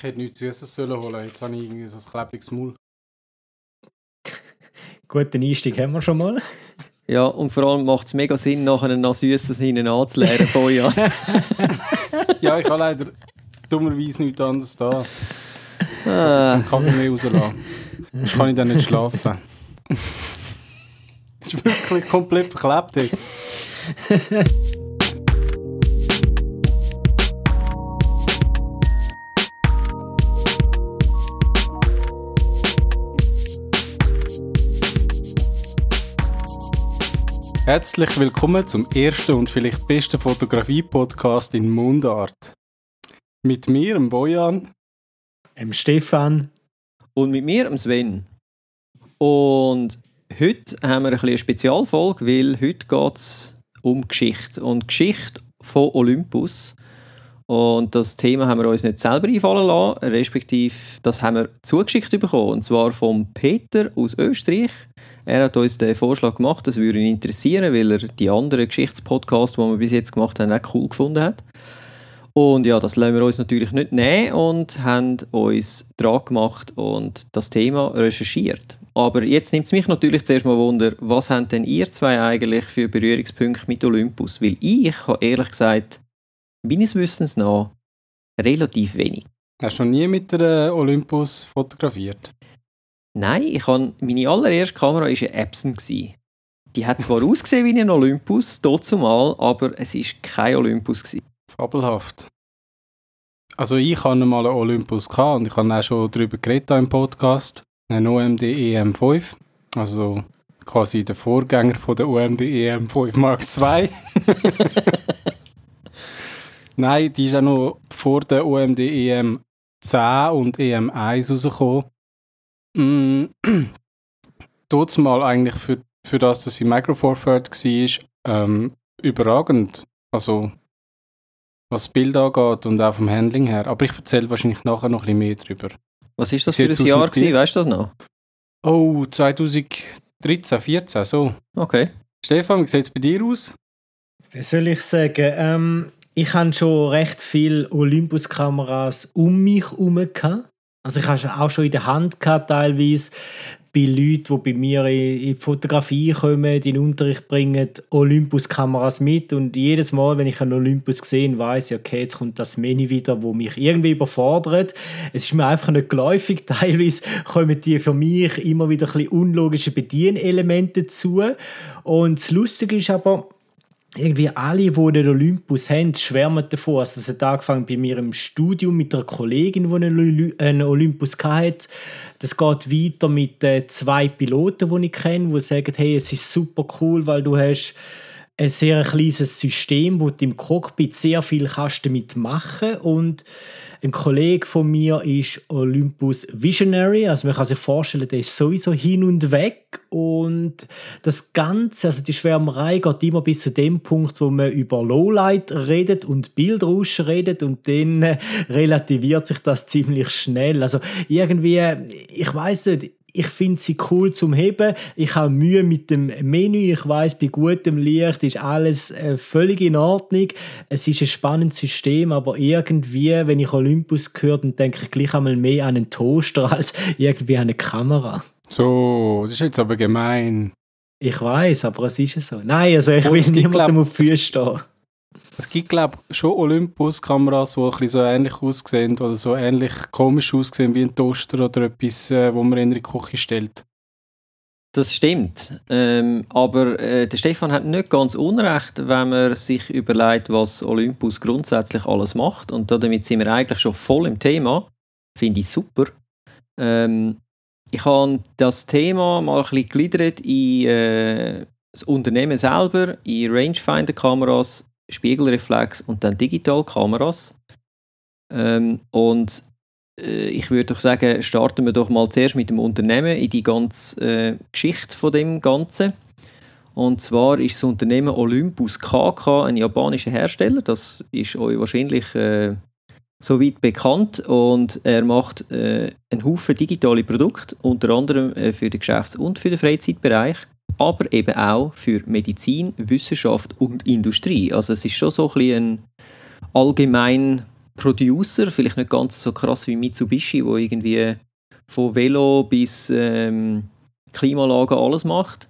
Ich hätte nichts Süßes sollen holen. Jetzt habe ich irgendwie so ein klebriges Maul. Guten Einstieg haben wir schon mal. Ja, und vor allem macht es mega Sinn, nachher noch Süßes hinten anzuleeren von ja. ja, ich habe leider dummerweise nichts anderes da. Ah. Jetzt kann Kaffee mehr rauslassen. Sonst kann ich dann nicht schlafen. Das ist wirklich komplett verklebt. Herzlich willkommen zum ersten und vielleicht besten Fotografie-Podcast in Mundart. Mit mir, dem Bojan. Ähm, Stefan. Und mit mir, dem Sven. Und heute haben wir ein bisschen eine Spezialfolge, weil heute geht es um Geschichte. Und Geschichte von Olympus. Und das Thema haben wir uns nicht selber einfallen lassen, respektive das haben wir zugeschickt bekommen. Und zwar vom Peter aus Österreich. Er hat uns den Vorschlag gemacht, das würde ihn interessieren, weil er die anderen Geschichtspodcasts, die wir bis jetzt gemacht haben, auch cool gefunden hat. Und ja, das lassen wir uns natürlich nicht nehmen und haben uns dran gemacht und das Thema recherchiert. Aber jetzt nimmt es mich natürlich zuerst mal Wunder, was haben denn ihr zwei eigentlich für Berührungspunkte mit Olympus? Weil ich habe ehrlich gesagt, meines Wissens nach, relativ wenig. Hast du noch nie mit der Olympus fotografiert? Nein, ich habe, meine allererste Kamera war eine Epson. Die hat zwar ausgesehen wie ein Olympus, mal, aber es war kein Olympus. Gewesen. Fabelhaft. Also ich hatte mal einen Olympus gehabt und ich habe auch schon darüber geredet im Podcast. Einen OMD EM5. Also quasi der Vorgänger von der OMD EM5 Mark II. Nein, die ist auch noch vor der OMD EM10 und EM1 rausgekommen. Mm, Dort mal eigentlich für, für das, dass sie Micro Four Third war, ähm, überragend. Also was das Bild angeht und auch vom Handling her. Aber ich erzähle wahrscheinlich nachher noch ein bisschen mehr darüber. Was ist das für ein Jahr gewesen? Weißt du das noch? Oh, 2013, 14, so. Okay. Stefan, wie sieht es bei dir aus? Wie soll ich sagen? Ähm, ich habe schon recht viele Olympus-Kameras um mich herum. gehabt. Also ich habe sie auch schon in der Hand gehabt, teilweise bei Leuten, die bei mir in die Fotografie kommen, in den Unterricht bringen, Olympus-Kameras mit. Und jedes Mal, wenn ich einen Olympus sehe, weiß ich, okay, jetzt kommt das Menü wieder, wo mich irgendwie überfordert. Es ist mir einfach nicht geläufig. Teilweise kommen die für mich immer wieder ein bisschen unlogische Bedienelemente dazu. Und das Lustige ist aber, irgendwie alle, die den Olympus haben, schwärmen davon. Also das hat angefangen bei mir im Studium mit einer Kollegin, die einen Oly- einen Olympus hatte. Das geht weiter mit äh, zwei Piloten, die ich kenne, die sagen, hey, es ist super cool, weil du hast ein sehr kleines System, wo du im Cockpit sehr viel kannst damit machen und ein Kollege von mir ist Olympus Visionary, also man kann sich vorstellen, der ist sowieso hin und weg. Und das Ganze, also die Schwärmerei geht immer bis zu dem Punkt, wo man über Lowlight redet und Bildrausch redet. Und dann äh, relativiert sich das ziemlich schnell. Also irgendwie, ich weiß nicht, ich finde sie cool zum Heben. Ich habe Mühe mit dem Menü. Ich weiß, bei gutem Licht ist alles äh, völlig in Ordnung. Es ist ein spannendes System, aber irgendwie, wenn ich Olympus höre, dann denke ich gleich einmal mehr an einen Toaster als irgendwie an eine Kamera. So, das ist jetzt aber gemein. Ich weiß, aber es ist so. Nein, also ich will niemandem glaub- auf die Füße stehen. Es gibt, glaube ich, schon Olympus-Kameras, die ein bisschen so ähnlich aussehen oder so ähnlich komisch aussehen wie ein Toaster oder etwas, äh, wo man in die Küche stellt. Das stimmt. Ähm, aber äh, der Stefan hat nicht ganz unrecht, wenn man sich überlegt, was Olympus grundsätzlich alles macht. Und damit sind wir eigentlich schon voll im Thema. Finde ich super. Ähm, ich habe das Thema mal ein bisschen gegliedert in äh, das Unternehmen selber, in Rangefinder-Kameras, Spiegelreflex und dann Digitalkameras. Ähm, und äh, ich würde doch sagen, starten wir doch mal zuerst mit dem Unternehmen in die ganze äh, Geschichte von dem Ganzen. Und zwar ist das Unternehmen Olympus KK ein japanischer Hersteller. Das ist euch wahrscheinlich äh, soweit bekannt. Und er macht äh, einen Haufen digitale Produkte, unter anderem äh, für den Geschäfts- und für den Freizeitbereich, aber eben auch für Medizin, Wissenschaft und Industrie. Also es ist schon so ein, bisschen ein allgemein Producer, vielleicht nicht ganz so krass wie Mitsubishi, wo irgendwie von Velo bis ähm, Klimaanlage alles macht.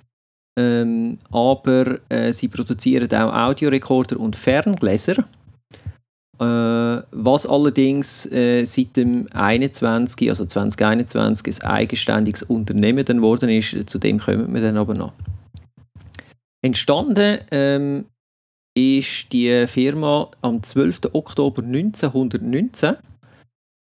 Ähm, aber äh, sie produzieren auch Audiorekorder und Ferngläser. Äh, was allerdings äh, seit dem 21, also 2021 ein eigenständiges Unternehmen dann worden ist, zu dem kommen wir dann aber noch. Entstanden ähm, ist die Firma am 12. Oktober 1919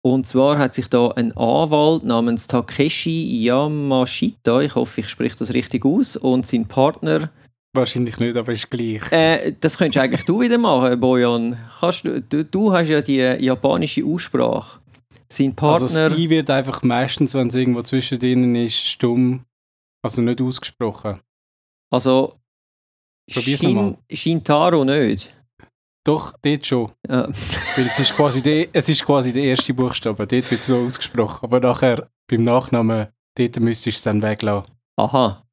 und zwar hat sich da ein Anwalt namens Takeshi Yamashita, ich hoffe, ich spreche das richtig aus, und sein Partner. Wahrscheinlich nicht, aber ist gleich. Äh, das könntest eigentlich du wieder machen, Bojan. Kannst du, du, hast ja die japanische Aussprache. Sein Partner. Also das I wird einfach meistens, wenn es irgendwo zwischen denen ist, stumm, also nicht ausgesprochen. Also Shin, Shintaro nicht. Doch, dort schon. Ja. Weil es ist, quasi der, es ist quasi der erste Buchstabe. Dort wird es so ausgesprochen. Aber nachher, beim Nachnamen, dort müsstest du es dann weglassen. Aha.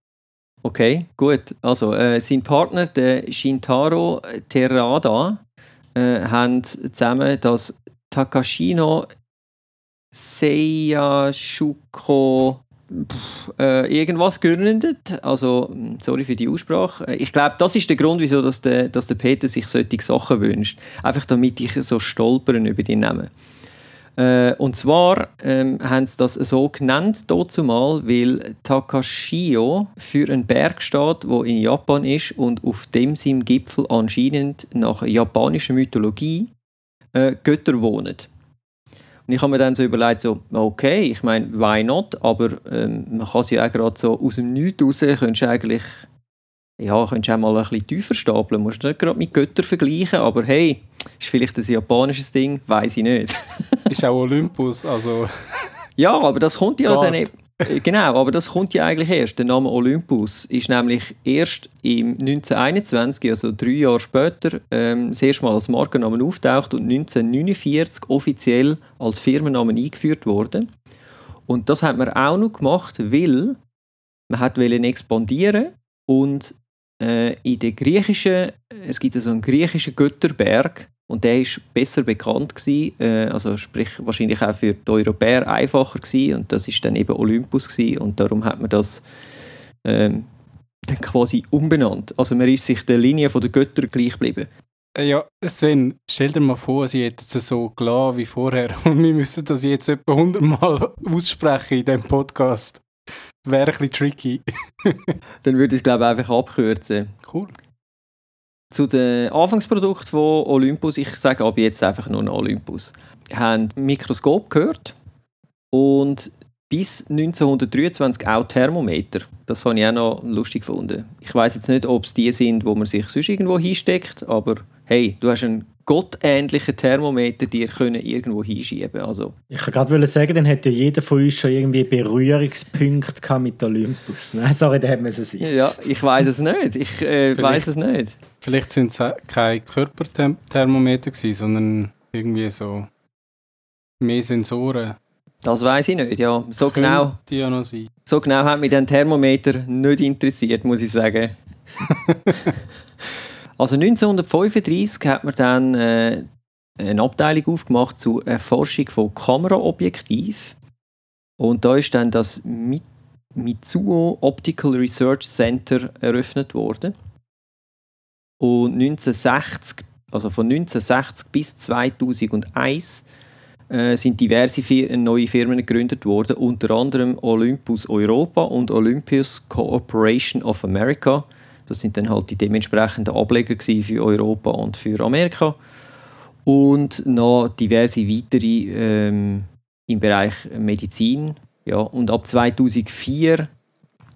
Okay, gut. Also, äh, sein Partner, der Shintaro Terada, äh, haben zusammen das Takashino Seiyashuko äh, irgendwas gegründet. Also, sorry für die Aussprache. Äh, ich glaube, das ist der Grund, wieso dass der, dass der Peter sich solche Sachen wünscht. Einfach damit ich so stolpern über die Namen. Äh, und zwar ähm, haben sie das so genannt, mal, weil Takashio für einen Berg steht, der in Japan ist und auf dem seinem Gipfel anscheinend nach japanischer Mythologie äh, Götter wohnen. Und ich habe mir dann so überlegt, so, okay, ich meine, why not? Aber ähm, man kann sie ja auch gerade so aus dem Nichts raus, könntest du eigentlich, ja, könntest auch mal ein bisschen tiefer stapeln. Musst du nicht gerade mit Göttern vergleichen, aber hey, ist vielleicht ein japanisches Ding, weiß ich nicht. ist auch Olympus, also... ja, aber das kommt ja dann eben... Äh, genau, aber das kommt ja eigentlich erst. Der Name Olympus ist nämlich erst im 1921, also drei Jahre später, ähm, das erste Mal als Markennamen auftaucht und 1949 offiziell als Firmennamen eingeführt wurde. Und das hat man auch noch gemacht, weil man hat expandieren und äh, in der griechischen, es gibt so einen griechischen Götterberg, und der ist besser bekannt gewesen, äh, also sprich wahrscheinlich auch für die Europäer einfacher gewesen. Und das ist dann eben Olympus gewesen. Und darum hat man das ähm, dann quasi umbenannt. Also man ist sich der Linie der Götter gleich geblieben. Äh, ja, Sven, stell dir mal vor, sie hätten es so gelassen wie vorher und wir müssen das jetzt etwa 100 Mal aussprechen in diesem Podcast. Wäre ein bisschen tricky. dann würde ich es, glaube ich, einfach abkürzen. Cool. Zu den Anfangsprodukten von Olympus, ich sage ab jetzt einfach nur noch Olympus, haben Mikroskop gehört und bis 1923 auch Thermometer. Das fand ich auch noch lustig gefunden. Ich weiß jetzt nicht, ob es die sind, wo man sich sonst irgendwo hinsteckt, aber hey, du hast einen gottähnlichen Thermometer dir können irgendwo hinschieben also. Ich kann gerade sagen, dann hätte jeder von uns schon irgendwie Berührungspunkte mit Olympus. Nein, sorry, da hätte man es sein. Ja, ich weiß es nicht. Ich äh, weiß es nicht. Vielleicht sind es keine Körperthermometer gewesen, sondern irgendwie so mehr Sensoren. Das weiß ich nicht, ja. So genau, ja noch sein. so genau hat mich der Thermometer nicht interessiert, muss ich sagen. also 1935 hat man dann äh, eine Abteilung aufgemacht zur Erforschung von Kameraobjektiv. Und da ist dann das Mitsuo Optical Research Center eröffnet worden. Und 1960, also von 1960 bis 2001 äh, sind diverse neue Firmen gegründet worden, unter anderem Olympus Europa und Olympus Cooperation of America. Das sind dann halt die dementsprechenden Ableger für Europa und für Amerika. Und noch diverse weitere ähm, im Bereich Medizin. Ja, und ab 2004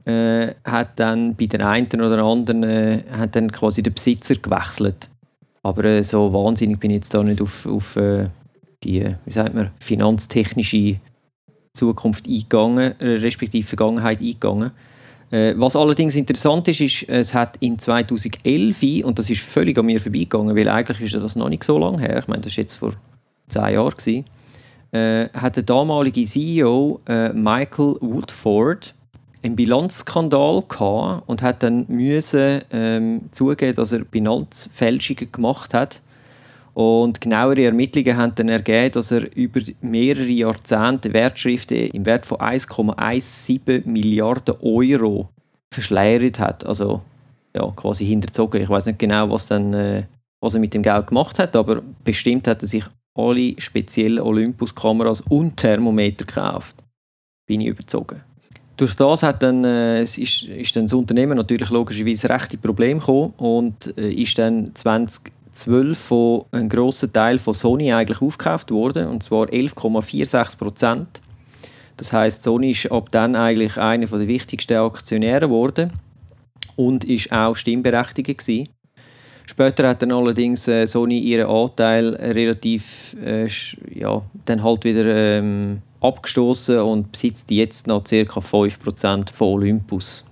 äh, hat dann bei den einen oder anderen äh, hat dann quasi der Besitzer gewechselt. Aber äh, so wahnsinnig bin ich jetzt da nicht auf, auf äh, die, wie sagt man, finanztechnische Zukunft eingegangen, äh, respektive Vergangenheit eingegangen. Äh, was allerdings interessant ist, ist, es hat in 2011, und das ist völlig an mir vorbeigegangen, weil eigentlich ist das noch nicht so lange her, ich meine, das war jetzt vor zehn Jahren, gewesen, hat der damalige CEO Michael Woodford einen Bilanzskandal gehabt und hat dann müssen ähm, zugeben, dass er Bilanzfälschungen gemacht hat. Und genauere Ermittlungen haben dann ergeben, dass er über mehrere Jahrzehnte Wertschriften im Wert von 1,17 Milliarden Euro verschleiert hat. Also ja, quasi hinterzogen. Ich weiß nicht genau, was, dann, äh, was er mit dem Geld gemacht hat, aber bestimmt hat er sich alle speziellen Olympus-Kameras und Thermometer gekauft. Bin ich überzogen. Durch das hat dann, äh, ist, ist dann das Unternehmen natürlich logischerweise rechte Probleme gekommen und äh, ist dann 2012 von einem grossen Teil von Sony eigentlich aufgekauft worden, und zwar 11,46 Prozent. Das heißt, Sony ist ab dann eigentlich einer der wichtigsten Aktionäre geworden und ist auch stimmberechtigt gewesen. Später hat dann allerdings äh, Sony ihren Anteil relativ, äh, ja, dann halt wieder ähm, abgestoßen und besitzt jetzt noch ca. 5% von Olympus.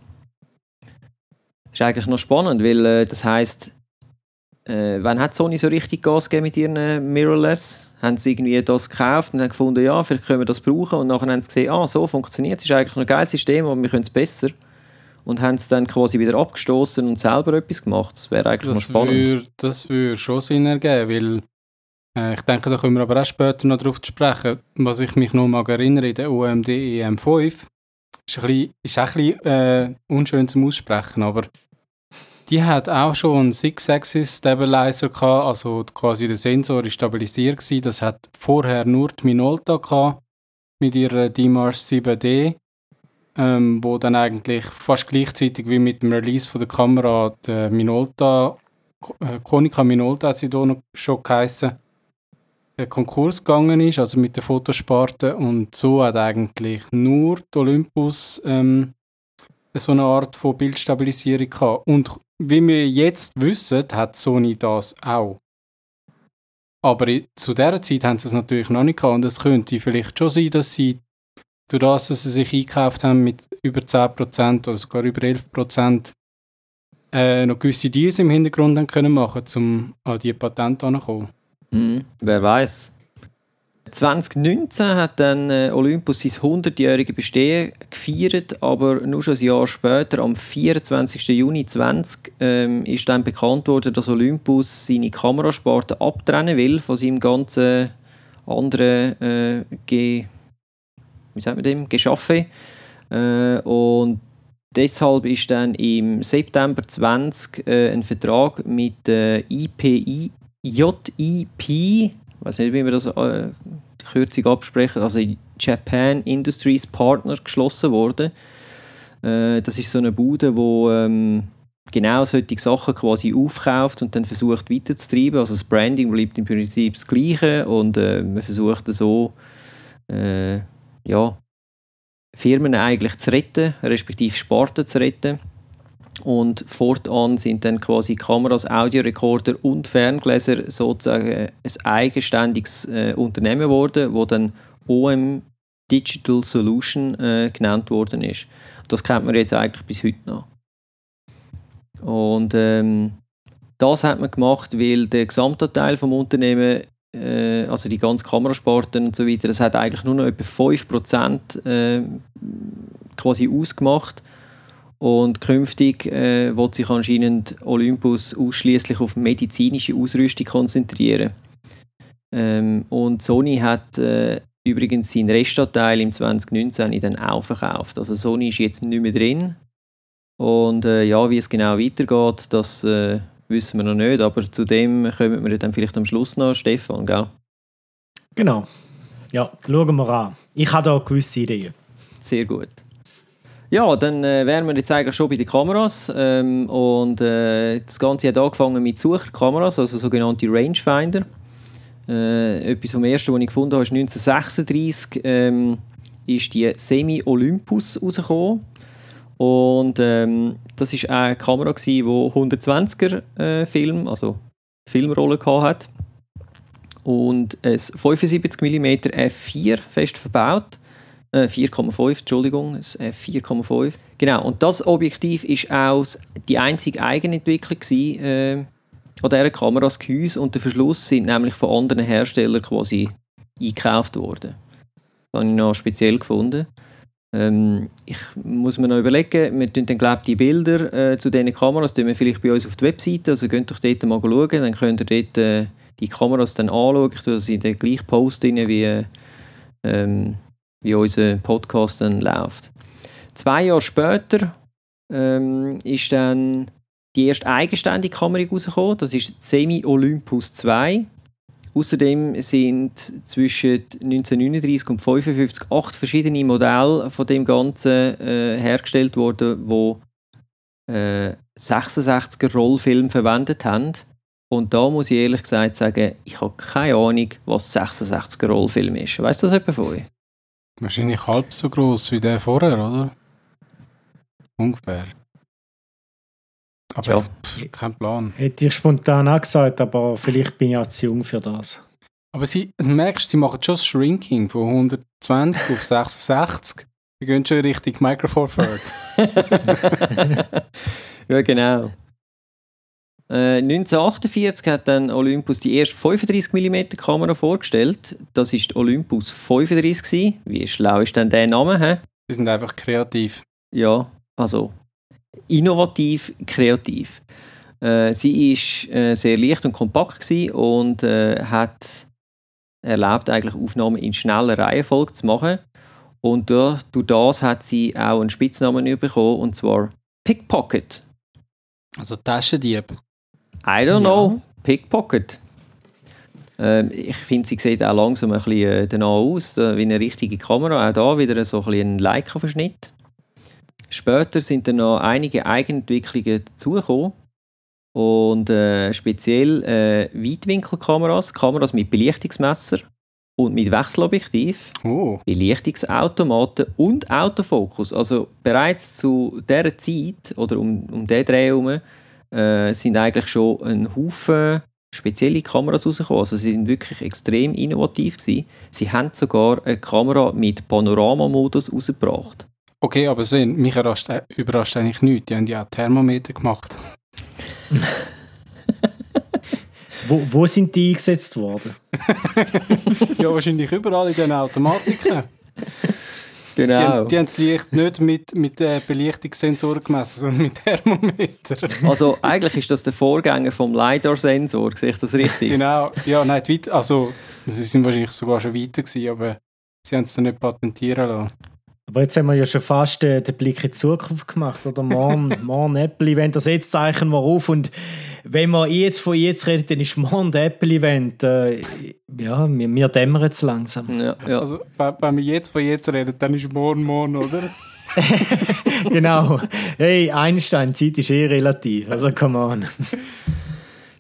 Das ist eigentlich noch spannend, weil äh, das heisst, äh, wann hat Sony so richtig Gas gegeben mit ihren äh, Mirrorless? Haben sie irgendwie das gekauft und haben gefunden, ja, vielleicht können wir das brauchen und nachher haben sie gesehen, ah, so funktioniert es, ist eigentlich ein geiles System, aber wir können es besser und haben es dann quasi wieder abgestoßen und selber etwas gemacht. Das wäre eigentlich das noch spannend. Würde, das würde schon Sinn ergeben, weil äh, ich denke, da kommen wir aber auch später noch darauf zu sprechen. Was ich mich noch mal erinnere, in der UMD EM5 ist, ein bisschen, ist auch ein bisschen äh, unschön zum Aussprechen, aber die hat auch schon einen Six-Axis Stabilizer gehabt, also quasi der Sensor ist stabilisiert gewesen. Das hat vorher nur die Minolta gehabt mit ihrer DMARS 7D ähm, wo dann eigentlich fast gleichzeitig wie mit dem Release von der Kamera die Minolta, äh, Konica Minolta hat sie da noch schon geheissen, der Konkurs gegangen ist, also mit der Fotosparte und so hat eigentlich nur die Olympus ähm, so eine Art von Bildstabilisierung gehabt. Und wie wir jetzt wissen, hat Sony das auch. Aber zu dieser Zeit haben sie es natürlich noch nicht gehabt und es könnte vielleicht schon sein, dass sie durch das, dass sie sich eingekauft haben mit über 10% oder sogar über 11%, äh, noch gewisse Deals im Hintergrund haben können machen, um an diese Patente heranzukommen. Mhm, wer weiß. 2019 hat dann äh, Olympus sein 100-jähriges Bestehen gefeiert, aber nur schon ein Jahr später, am 24. Juni 2020, ähm, ist dann bekannt worden, dass Olympus seine Kamerasparte abtrennen will von seinem ganzen anderen äh, wie sagt man dem, geschaffen. Äh, und deshalb ist dann im September 20 äh, ein Vertrag mit äh, IPI, JIP, ich weiß nicht, wie man das äh, Kürzung absprechen, also Japan Industries Partner geschlossen worden. Äh, das ist so eine Bude, wo ähm, genau solche Sachen quasi aufkauft und dann versucht weiterzutreiben. Also das Branding bleibt im Prinzip das Gleiche und äh, man versucht so äh, ja, Firmen eigentlich zu retten, respektive Sparten zu retten. Und fortan sind dann quasi Kameras, Audiorekorder und Ferngläser sozusagen ein eigenständiges äh, Unternehmen geworden, wo dann OM Digital Solution äh, genannt worden ist. Das kennt man jetzt eigentlich bis heute noch. Und ähm, das hat man gemacht, weil der Gesamtanteil vom Unternehmen äh, also die ganzen Kamerasparten und so weiter, das hat eigentlich nur noch etwa 5% äh, quasi ausgemacht. Und künftig äh, wird sich anscheinend Olympus ausschließlich auf medizinische Ausrüstung konzentrieren. Ähm, und Sony hat äh, übrigens seinen Restanteil im 2019 dann auch verkauft. Also Sony ist jetzt nicht mehr drin. Und äh, ja, wie es genau weitergeht, das äh, wissen wir noch nicht, aber zu dem kommen wir dann vielleicht am Schluss noch, Stefan, gell? Genau. Ja, schauen wir an. Ich habe da gewisse Ideen. Sehr gut. Ja, dann äh, wären wir jetzt eigentlich schon bei den Kameras. Ähm, und äh, das Ganze hat angefangen mit Sucherkameras, also sogenannte Rangefinder. Äh, etwas vom ersten, was ich gefunden habe, ist 1936 ähm, ist die Semi Olympus rausgekommen. Und ähm, das war eine Kamera, die 120er äh, Film, also Filmrolle hatte. Und ein 75 mm f4 fest verbaut. Äh, 4,5, Entschuldigung, f4,5. Genau, und das Objektiv war auch die einzige Eigenentwicklung gewesen, äh, an dieser Kamera, das Gehäuse und der Verschluss sind nämlich von anderen Herstellern quasi eingekauft worden. Das habe ich noch speziell gefunden. Ähm, ich muss mir noch überlegen, wir tun dann glaube die Bilder äh, zu diesen Kameras tun wir vielleicht bei uns auf der Webseite, also könnt ihr dort mal schauen, dann könnt ihr dort äh, die Kameras dann anschaue. Ich tue das in den gleichen Post rein, wie, ähm, wie unser Podcast dann läuft. Zwei Jahre später ähm, ist dann die erste eigenständige Kamera rausgekommen. Das ist Semi Olympus 2. Außerdem sind zwischen 1939 und 1955 acht verschiedene Modelle von dem Ganzen äh, hergestellt worden, wo äh, 66er Rollfilm verwendet haben. Und da muss ich ehrlich gesagt sagen, ich habe keine Ahnung, was 66er Rollfilm ist. Weißt du das etwa von euch? Wahrscheinlich halb so groß wie der vorher, oder? Ungefähr. Aber Ja. pff, kein Plan. Hätte ich spontan auch gesagt, aber vielleicht bin ich auch zu jung für das. Aber sie, du merkst, sie machen schon das Shrinking von 120 auf 66. Sie gehen schon Richtung Micro Four Third. ja, genau. Äh, 1948 hat dann Olympus die erste 35 mm Kamera vorgestellt. Das ist Olympus 35 gewesen. Wie schlau ist denn der Name? Hä? Sie sind einfach kreativ. Ja, also innovativ, kreativ. Äh, sie ist äh, sehr leicht und kompakt gewesen und äh, hat erlaubt, eigentlich Aufnahmen in schneller Reihenfolge zu machen. Und durch, durch das hat sie auch einen Spitznamen bekommen, und zwar Pickpocket. Also Taschendieb. I don't know. Pickpocket. Ähm, ich finde, sie sieht auch langsam ein bisschen äh, danach aus, äh, wie eine richtige Kamera. Auch da wieder so ein, bisschen ein Leica-Verschnitt. Später sind dann noch einige Eigenentwicklungen dazugekommen. Und äh, speziell äh, Weitwinkelkameras, Kameras mit Belichtungsmesser und mit Wechselobjektiv. Oh, Belichtungsautomaten und Autofokus. Also bereits zu dieser Zeit oder um, um diesen Dreh herum äh, sind eigentlich schon ein Haufen spezielle Kameras rausgekommen. Also sie sind wirklich extrem innovativ gewesen. Sie haben sogar eine Kamera mit Panoramamodus rausgebracht. okay, aber Sven, mich überrascht, äh, überrascht eigentlich nichts. Die haben ja auch Thermometer gemacht. Wo, wo sind die eingesetzt worden? ja, wahrscheinlich überall in diesen Automatiken. Die, Genau. haben- die haben das Licht nicht mit, mit äh, Belichtungssensoren gemessen, sondern mit Thermometer. Also eigentlich ist das der Vorgänger vom LiDAR-Sensor, sehe ich das richtig? genau. Ja, nein, die weit, also sie sind wahrscheinlich sogar schon weiter gewesen, aber sie haben es dann nicht patentieren lassen. Aber jetzt haben wir ja schon fast äh, den Blick in die Zukunft gemacht, oder? Morgen, morgen Apple-Event, das jetzt zeichnen wir auf. Und wenn wir jetzt von jetzt reden, dann ist morgen der Apple-Event. Äh, ja, wir, wir dämmern es langsam. Ja, ja. Also, wenn wenn wir jetzt von jetzt reden, dann ist morgen morgen, oder? genau. Hey, Einstein, Zeit ist eh relativ. Also, come on.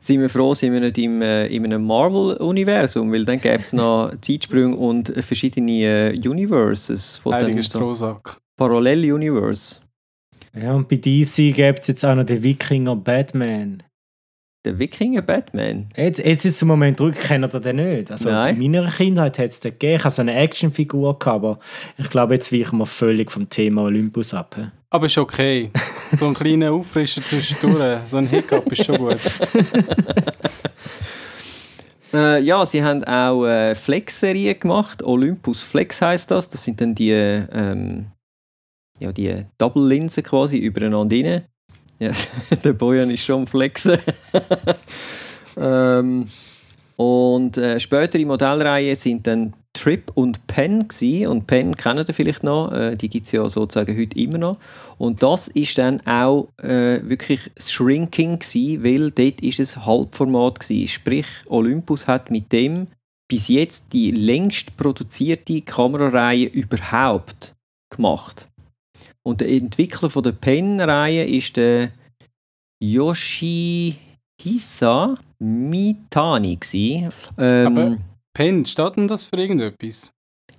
sind wir froh, sind wir nicht im, äh, in einem Marvel-Universum, weil dann gäbe es noch Zeitsprünge und verschiedene äh, Universes, Heiliger so Strohsack. Parallel-Universe. Ja, und bei DC gibt es jetzt auch noch den Wikinger Batman. Der Wikinger Batman. Jetzt, jetzt ist der Moment ruhig, kennt ihr den nicht? Also Nein. in meiner Kindheit hat es den gegeben. Ich hatte so eine Actionfigur, gehabt, aber ich glaube, jetzt weichen wir völlig vom Thema Olympus ab. Aber ist okay. So ein kleiner Auffrischer zwischendurch, so ein Hiccup ist schon gut. Äh, ja, sie haben auch äh, Flex-Serien gemacht. Olympus Flex heißt das. Das sind dann die, ähm, ja, die Double-Linsen quasi übereinander rein. Ja, der Bojan ist schon am Flexen. ähm, und äh, spätere Modellreihen sind dann Trip und Pen gsi und Pen kennen ihr vielleicht noch, äh, die gibt es ja sozusagen heute immer noch. Und das ist dann auch äh, wirklich das Shrinking gsi, weil dort ist es Halbformat gsi. Sprich, Olympus hat mit dem bis jetzt die längst produzierte Kamerareihe überhaupt gemacht. Und der Entwickler von der Pen-Reihe ist der Yoshihisa Mitani. Ähm, Aber- Pen, steht denn das für irgendetwas?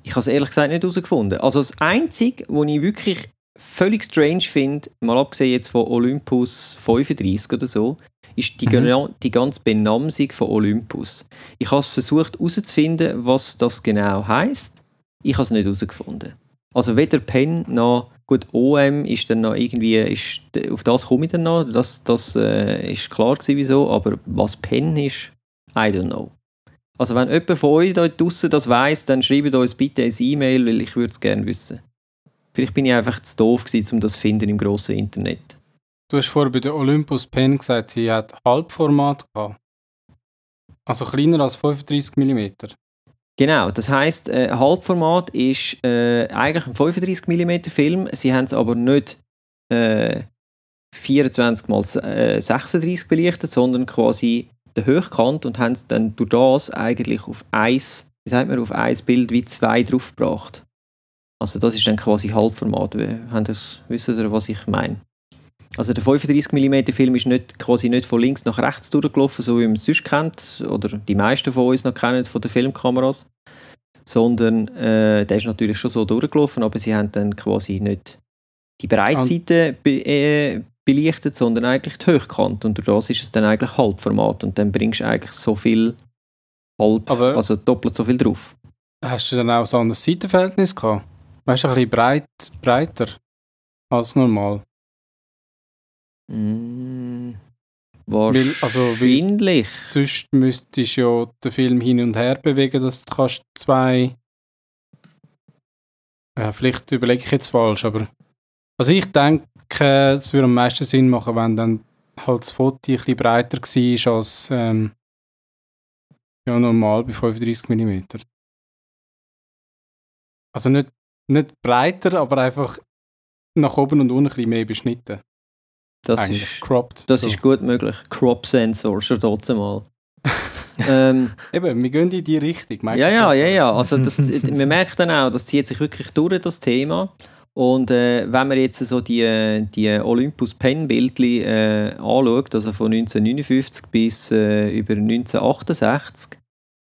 ich habe es ehrlich gesagt nicht herausgefunden. Also das Einzige, was ich wirklich völlig strange finde, mal abgesehen jetzt von Olympus 35 oder so, ist die, Mhm. die ganze Benamsung von Olympus. Ich habe es versucht herauszufinden, was das genau heißt. Ich habe es nicht herausgefunden. Also weder Pen noch gut OM ist dann noch irgendwie ist, auf das komme ich dann noch. Das, das äh, ist klar gewesen, wieso. Aber was Pen ist, I don't know. Also wenn jemand von euch da draußen das weiss, dann schreibt uns bitte ein E-Mail, weil ich würde es gerne wissen. Vielleicht bin ich einfach zu doof gewesen, um das zu finden im grossen Internet. Du hast vorher bei der Olympus Pen gesagt, sie hat Halbformat gehabt. Also kleiner als 35 mm. Genau, das heisst, äh, Halbformat ist äh, eigentlich ein 35 mm Film. Sie haben es aber nicht äh, 24 x 36 belichtet, sondern quasi den Hochkant und haben es dann durch das eigentlich auf eins, wie sagt man, auf ein Bild wie zwei draufgebracht. Also das ist dann quasi Halbformat. Haben das, wissen ihr, was ich meine? Also der 35 mm Film ist nicht, quasi nicht von links nach rechts durchgelaufen, so wie man es sonst kennt, oder die meisten von uns noch kennen von den Filmkameras, sondern äh, der ist natürlich schon so durchgelaufen, aber sie haben dann quasi nicht die Breitseite be äh, belichtet, sondern eigentlich die Hochkant und durch das ist es dann eigentlich Halbformat und dann bringst du eigentlich so viel halb, aber also doppelt so viel drauf. Hast du dann auch so ein anderes Seitenverhältnis gehabt? Weißt du, ein bisschen breit, breiter als normal? Mm, wahrscheinlich. also, weil, sonst müsstest du ja den Film hin und her bewegen, dass du kannst zwei. Ja, vielleicht überlege ich jetzt falsch, aber. Also ich denke, es würde am meisten Sinn machen, wenn dann halt das Foto ein bisschen breiter war als ähm, ja, normal bei 35 mm. Also nicht, nicht breiter, aber einfach nach oben und unten ein bisschen mehr beschnitten. Das, ist, cropped, das so. ist gut möglich. Crop Sensor, schon trotzdem mal. ähm, Eben, wir gehen in die Richtung. Ja, ja, ja, ja. Also das, man merkt dann auch, das zieht sich wirklich durch, das Thema. Und äh, wenn man jetzt so die, die Olympus Pen Bildli äh, anschaut, also von 1959 bis äh, über 1968,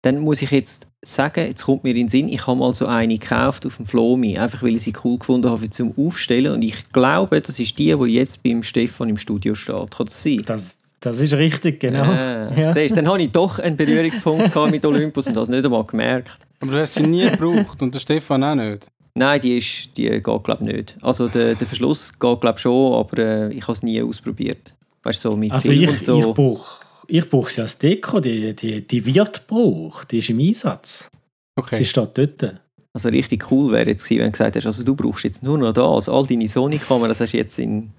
dann muss ich jetzt sagen, jetzt kommt mir in den Sinn, ich habe mal so eine gekauft auf dem Flomi, einfach weil ich sie cool gefunden habe zum Aufstellen. Und ich glaube, das ist die, die jetzt beim Stefan im Studio steht. Kann das sein? Das, das ist richtig, genau. Äh, ja. Siehst, dann habe ich doch einen Berührungspunkt mit Olympus und das nicht einmal gemerkt. Aber du hast sie nie gebraucht und der Stefan auch nicht? Nein, die, ist, die geht glaube ich nicht. Also der, der Verschluss geht glaube ich schon, aber äh, ich habe es nie ausprobiert. Weißt du, so mit also Film ich, und so. Ich brauche ich brauche sie als Deko, die, die, die wird gebraucht, die ist im Einsatz. Okay. Sie steht dort. Also richtig cool wäre jetzt gewesen, wenn du gesagt hast, also du brauchst jetzt nur noch das, all deine Sony-Kameras hast du jetzt in,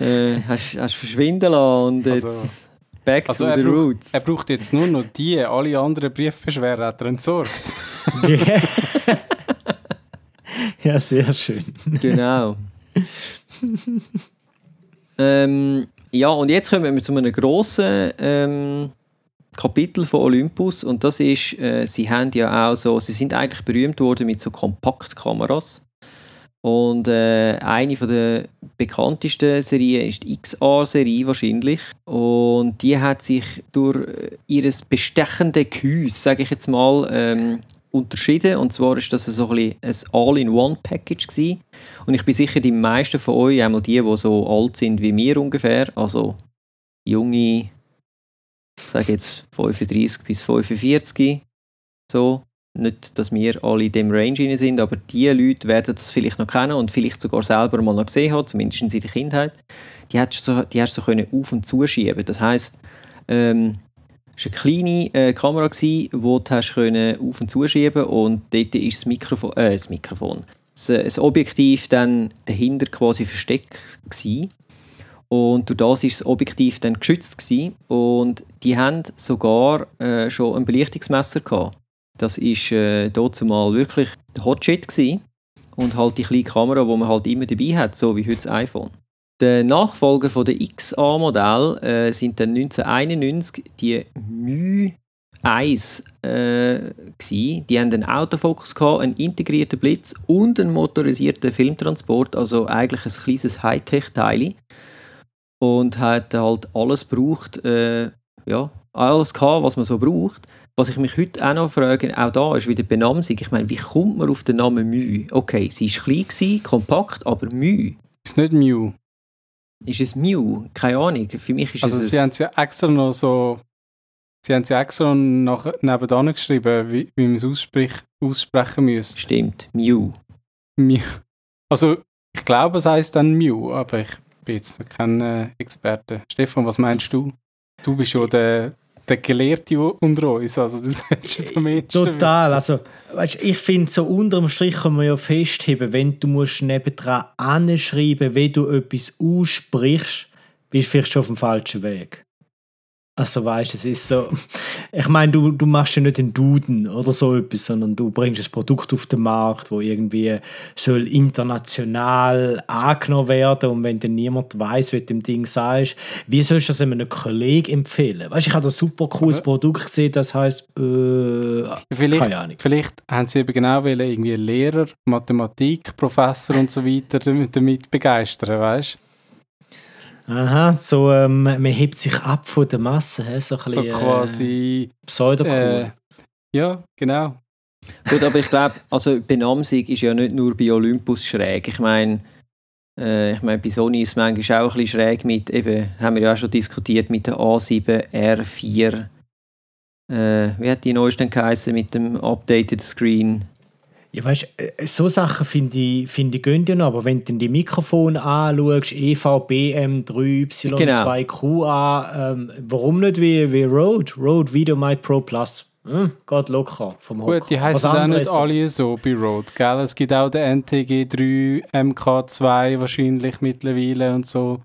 äh, hast, hast verschwinden lassen und also, jetzt back also to the braucht, roots. Er braucht jetzt nur noch die, alle anderen Briefbeschwerden hat er entsorgt. ja, sehr schön. Genau. ähm, ja, und jetzt kommen wir zu einem grossen ähm, Kapitel von Olympus und das ist, äh, sie haben ja auch so, sie sind eigentlich berühmt worden mit so Kompaktkameras. Und äh, eine von der bekanntesten Serien ist die XA-Serie wahrscheinlich. Und die hat sich durch äh, ihr bestechende Gehäuse, sage ich jetzt mal, ähm, unterschieden. Und zwar ist das so ein, ein All-in-One-Package. Und ich bin sicher, die meisten von euch, einmal die, die so alt sind wie wir ungefähr, also junge, ich sage jetzt 35 bis 45, so, nicht, dass wir alle in dem Range sind, aber die Leute werden das vielleicht noch kennen und vielleicht sogar selber mal noch gesehen haben, zumindest in der Kindheit. Die hast du so, die hast du so können auf- und zuschieben. Das heisst, ähm, es war eine kleine äh, Kamera, die du hast können auf- und zuschieben und dort ist das Mikrofon, äh, das Mikrofon, das, äh, das Objektiv dann dahinter quasi versteckt gewesen. Und durch das war das Objektiv dann geschützt gewesen. und die haben sogar äh, schon ein Belichtungsmesser gehabt. Das war äh, mal wirklich der Hotshit gewesen. und halt die kleine Kamera, die man halt immer dabei hat, so wie heute das iPhone. Der Nachfolger von der XA-Modell äh, sind dann 1991 die Mü 1 äh, Die haben einen Autofokus, gehabt, einen integrierten Blitz und einen motorisierten Filmtransport, also eigentlich ein kleines Hightech-Teil. Und hat halt alles gebraucht, äh, ja, alles gehabt, was man so braucht. Was ich mich heute auch noch frage, auch da ist wieder die. Ich meine, wie kommt man auf den Namen Mü? Okay, sie war klein, gewesen, kompakt, aber Mü. Ist nicht Mew. Ist es Mew? Keine Ahnung. Für mich ist also es. sie haben es ja extra noch so. Sie haben es ja extra nach, nebenan geschrieben, wie, wie man es aussprechen müsste. Stimmt, Mew. Mew. Also, ich glaube, es heißt dann Mew, aber ich bin jetzt kein äh, Experte. Stefan, was meinst du? Du bist ja der der Gelehrte unter uns. Also, du es am Total. Also, weißt, ich finde, so unterm Strich kann man ja festheben, wenn du musst nebendran anschreiben wie du etwas aussprichst, bist du vielleicht schon auf dem falschen Weg. Also weißt du, es ist so, ich meine, du, du machst ja nicht den Duden oder so etwas, sondern du bringst ein Produkt auf den Markt, wo irgendwie soll international angenommen werden und wenn dann niemand weiß, wie dem Ding sagst, wie sollst du das einem Kollegen empfehlen? Weißt du, ich habe ein super cooles Produkt gesehen, das heißt, äh, Vielleicht, keine Ahnung. vielleicht haben sie eben genau wollen, irgendwie Lehrer, Mathematik, Professor und so weiter damit, damit begeistern, weißt Aha, so, ähm, man hebt sich ab von der Masse, he? so ein So bisschen quasi. äh, pseudo Äh, ja, genau. Gut, aber ich glaube, also Benamsung ist ja nicht nur bei Olympus schräg. Ich meine, äh, ich meine, bei Sony ist es manchmal auch ein bisschen schräg mit, eben, haben wir ja auch schon diskutiert, mit der A7 R4. Äh, wie hat die neueste denn geheißen mit dem updated Screen? Ja, weißt du, so Sachen finde ich, find ich gehen ja noch, aber wenn du dann die Mikrofone anschaust, E EVBM 3Y2QA, ähm, warum nicht wie, wie Rode? Rode Video Mic Pro Plus. Hm, geht locker vom Hocker. Gut, die heißen auch nicht alle so bei Rode, gell? Es gibt auch den NTG3 MK2 wahrscheinlich mittlerweile und so.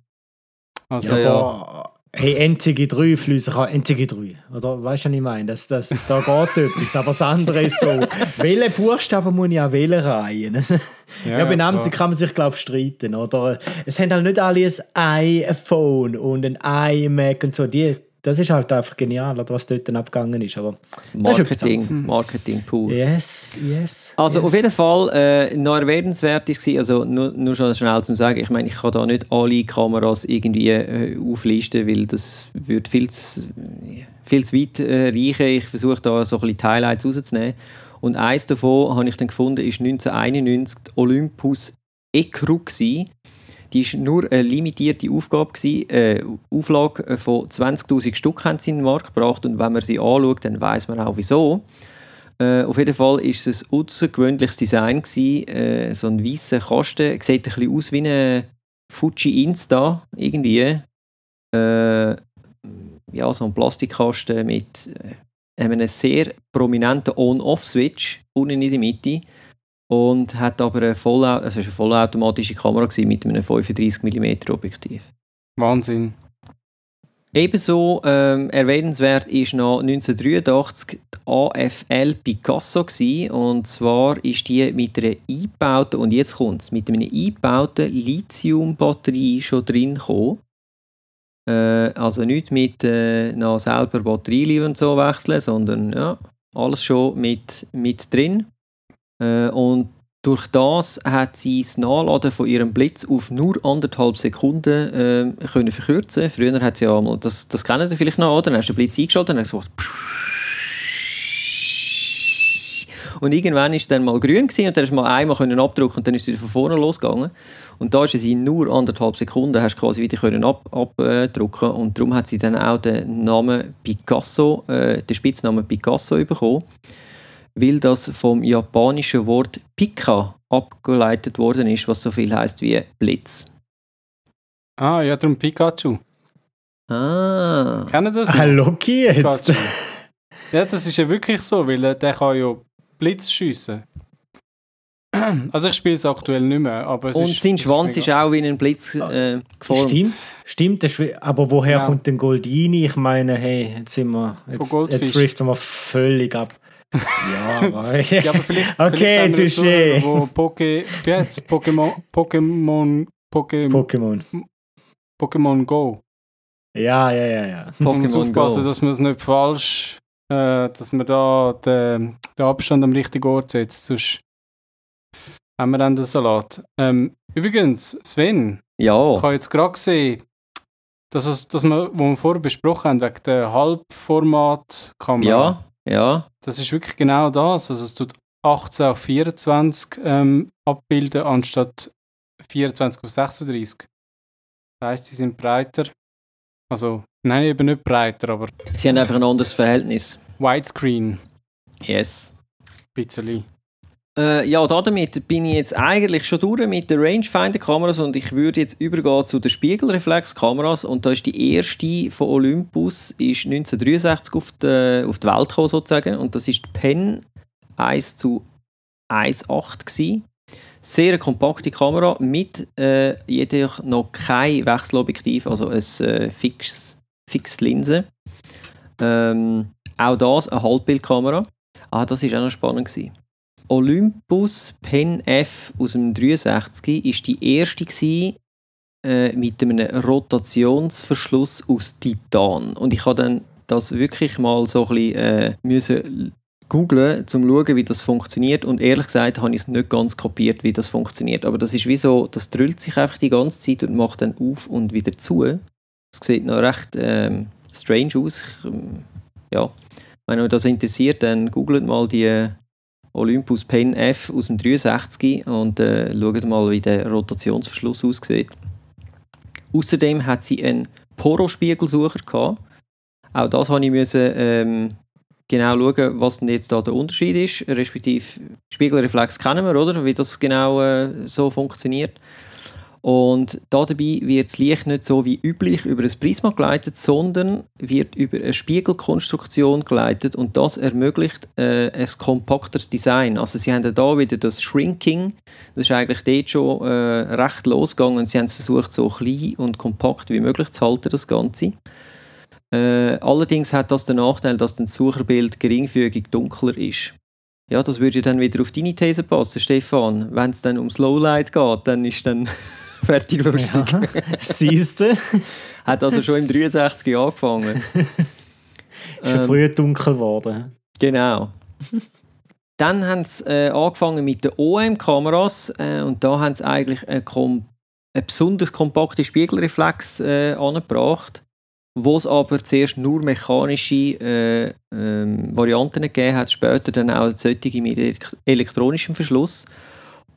Also, Ja, ja. Hey, NTG3 fließen kann NTG3. Oder weißt du, was ich meine? Das, das, da geht etwas. Aber das andere ist so, welche Buchstaben muss ich an welche reihen? Ja, bei Namen klar. kann man sich, glaube ich, streiten. Oder? Es haben halt nicht alle ein iPhone und ein iMac und so. Die, das ist halt einfach genial, was dort dann abgegangen ist. Aber das ist Marketing. Marketing pur. Yes, yes. Also yes. auf jeden Fall äh, noch erwähnenswert war, also nur, nur schon schnell zum Sagen, ich meine, ich kann da nicht alle Kameras irgendwie äh, auflisten, weil das würde viel zu, viel zu weit äh, reichen. Ich versuche da so ein bisschen die Highlights rauszunehmen. Und eins davon habe ich dann gefunden, ist 1991 die Olympus Ecru gewesen. Die war nur eine limitierte Aufgabe, gewesen, äh, Auflage von 20'000 Stück haben sie in den Markt gebracht und wenn man sie anschaut, dann weiß man auch wieso. Äh, auf jeden Fall war es ein außergewöhnliches Design. Gewesen, äh, so ein weißer Kasten. Sieht ein bisschen aus wie ein Fuji Insta irgendwie. Äh, ja, so ein Plastikkasten mit äh, einem sehr prominenten On-Off-Switch unten in der Mitte. Und hat aber eine, voll, also eine vollautomatische Kamera mit einem 35 mm Objektiv. Wahnsinn. Ebenso ähm, erwähnenswert ist noch 1983 die AFL Picasso gewesen, und zwar ist die mit einer eingebauten und jetzt kommt's mit einer eingebauten Lithium-Batterie schon drin gekommen. Äh, also nicht mit äh, noch selber Batterien und so wechseln, sondern ja, alles schon mit, mit drin. Äh, und durch das hat sie das Nachladen von ihrem Blitz auf nur anderthalb Sekunden ähm, können verkürzen. Früher hat sie ja mal, das, das kennen ihr vielleicht noch, oder? Dann hast du den Blitz eingeschaltet und dann gesagt, und irgendwann ist es dann mal grün gewesen, und dann du mal einmal können abdrücken und dann ist es wieder von vorne losgegangen. Und da ist es in nur anderthalb Sekunden, hast du quasi wieder können ab, abdrücken und darum hat sie dann auch den Namen Picasso, äh, den Spitznamen Picasso bekommen weil das vom japanischen Wort Pika abgeleitet worden ist, was so viel heißt wie Blitz. Ah, ja, darum Pikachu. Ah. Kennen das? Ah, noch? Loki jetzt. Pikachu. Ja, das ist ja wirklich so, weil äh, der kann ja Blitz schiessen. Also ich spiele es aktuell nicht mehr, aber es Und ist... sein Schwanz ist auch wie ein Blitz äh, geformt. Stimmt, stimmt. ist- Aber woher Ja. kommt denn Goldini? Ich meine, hey, jetzt sind wir, jetzt, jetzt driften wir völlig ab. Ja, aber, Ja, aber vielleicht, Okay, touché. Wo Poké, wie heißt es? Pokémon, Pokémon, Pokémon, Pokémon. Pokémon Go. Ja, ja, ja, ja. Man muss Pokémon aufpassen, dass man es nicht falsch, äh, dass man da den, den Abstand am richtigen Ort setzt, sonst haben wir dann den Salat. Ähm, übrigens, Sven, ich Ja, habe jetzt gerade gesehen, dass, es, dass wir, wo wir vorher besprochen haben, wegen der Halbformatkamera, ja, ja. das ist wirklich genau das. Also es tut 18 auf 24 ähm, abbilden, anstatt 24 auf 36. Das heisst, sie sind breiter. Also, nein, eben nicht breiter, aber Sie haben einfach ein anderes Verhältnis. Widescreen. Yes. Ein bisschen. Äh, ja, damit bin ich jetzt eigentlich schon durch mit den Rangefinder-Kameras und ich würde jetzt übergehen zu den Spiegelreflexkameras und da ist die erste von Olympus ist 1963 auf die, auf die Welt gekommen sozusagen und das ist die Pen 1 zu 1.8 gewesen. Sehr eine kompakte Kamera mit äh, jedoch noch kein Wechselobjektiv, also ein äh, fix, fix Linse. Ähm, auch das eine Halbbildkamera. Ah, das war auch noch spannend. Gewesen. Olympus Pen F aus dem 63 ist die erste gewesen, äh, mit einem Rotationsverschluss aus Titan. Und ich habe dann das wirklich mal so ein bisschen äh, müssen googlen, um zu schauen, wie das funktioniert. Und ehrlich gesagt habe ich es nicht ganz kapiert, wie das funktioniert. Aber das ist wie so, das drüllt sich einfach die ganze Zeit und macht dann auf und wieder zu. Das sieht noch recht ähm, strange aus. Ich, ähm, ja, wenn euch das interessiert, dann googelt mal die Olympus Pen F aus dem 63 und äh, schaut mal, wie der Rotationsverschluss aussieht. Außerdem hat sie einen Porospiegelsucher gehabt. Auch das habe ich müssen, ähm, genau schauen, was denn jetzt da der Unterschied ist. Respektive Spiegelreflex kennen wir, oder? Wie das genau äh, so funktioniert. Und dabei wird das Licht nicht so wie üblich über ein Prisma geleitet, sondern wird über eine Spiegelkonstruktion geleitet und das ermöglicht äh, ein kompakteres Design. Also sie haben da wieder das Shrinking, das ist eigentlich dort schon äh, recht losgegangen und sie haben es versucht so klein und kompakt wie möglich zu halten, das Ganze. Äh, allerdings hat das den Nachteil, dass das Sucherbild geringfügig dunkler ist. Ja, das würde dann wieder auf deine These passen, Stefan. Wenn es dann ums Lowlight geht, dann ist dann fertig lustig. Ja, siehst du? hat also schon im 63 angefangen. schon ähm, früher dunkel geworden. Genau. Dann haben sie äh, angefangen mit den OM-Kameras äh, und da haben sie eigentlich eine, eine besonders kompakte Spiegelreflex äh, angebracht wo es aber zuerst nur mechanische äh, ähm, Varianten gegeben hat, später dann auch solche mit elektronischem Verschluss.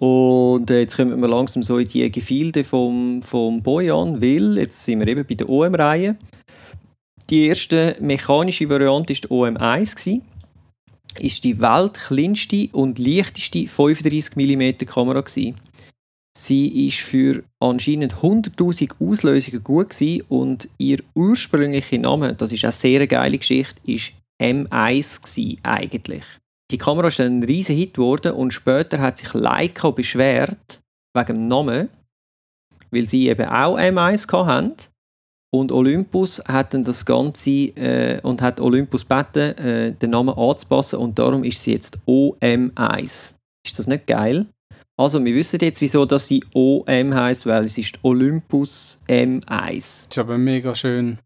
Und äh, jetzt kommen wir langsam so in die Gefilde vom, vom Boyan, weil jetzt sind wir eben bei der OM-Reihe. Die erste mechanische Variante ist die OM1 gewesen. Ist die weltkleinste und leichteste 35 mm Kamera gewesen. Sie ist für anscheinend 100.000 Auslösungen gut gewesen und ihr ursprünglicher Name, das ist eine sehr geile Geschichte, ist M1 gewesen, eigentlich. Die Kamera ist dann ein riesen Hit geworden und später hat sich Leica beschwert wegen dem Namen, weil sie eben auch M1 hatten. Und Olympus hat dann das Ganze äh, und hat Olympus gebeten, äh, den Namen anzupassen und darum ist sie jetzt OM1. Ist das nicht geil? Also, wir wissen jetzt, wieso dass sie OM heißt, weil es ist Olympus M1. Das ist aber mega schön.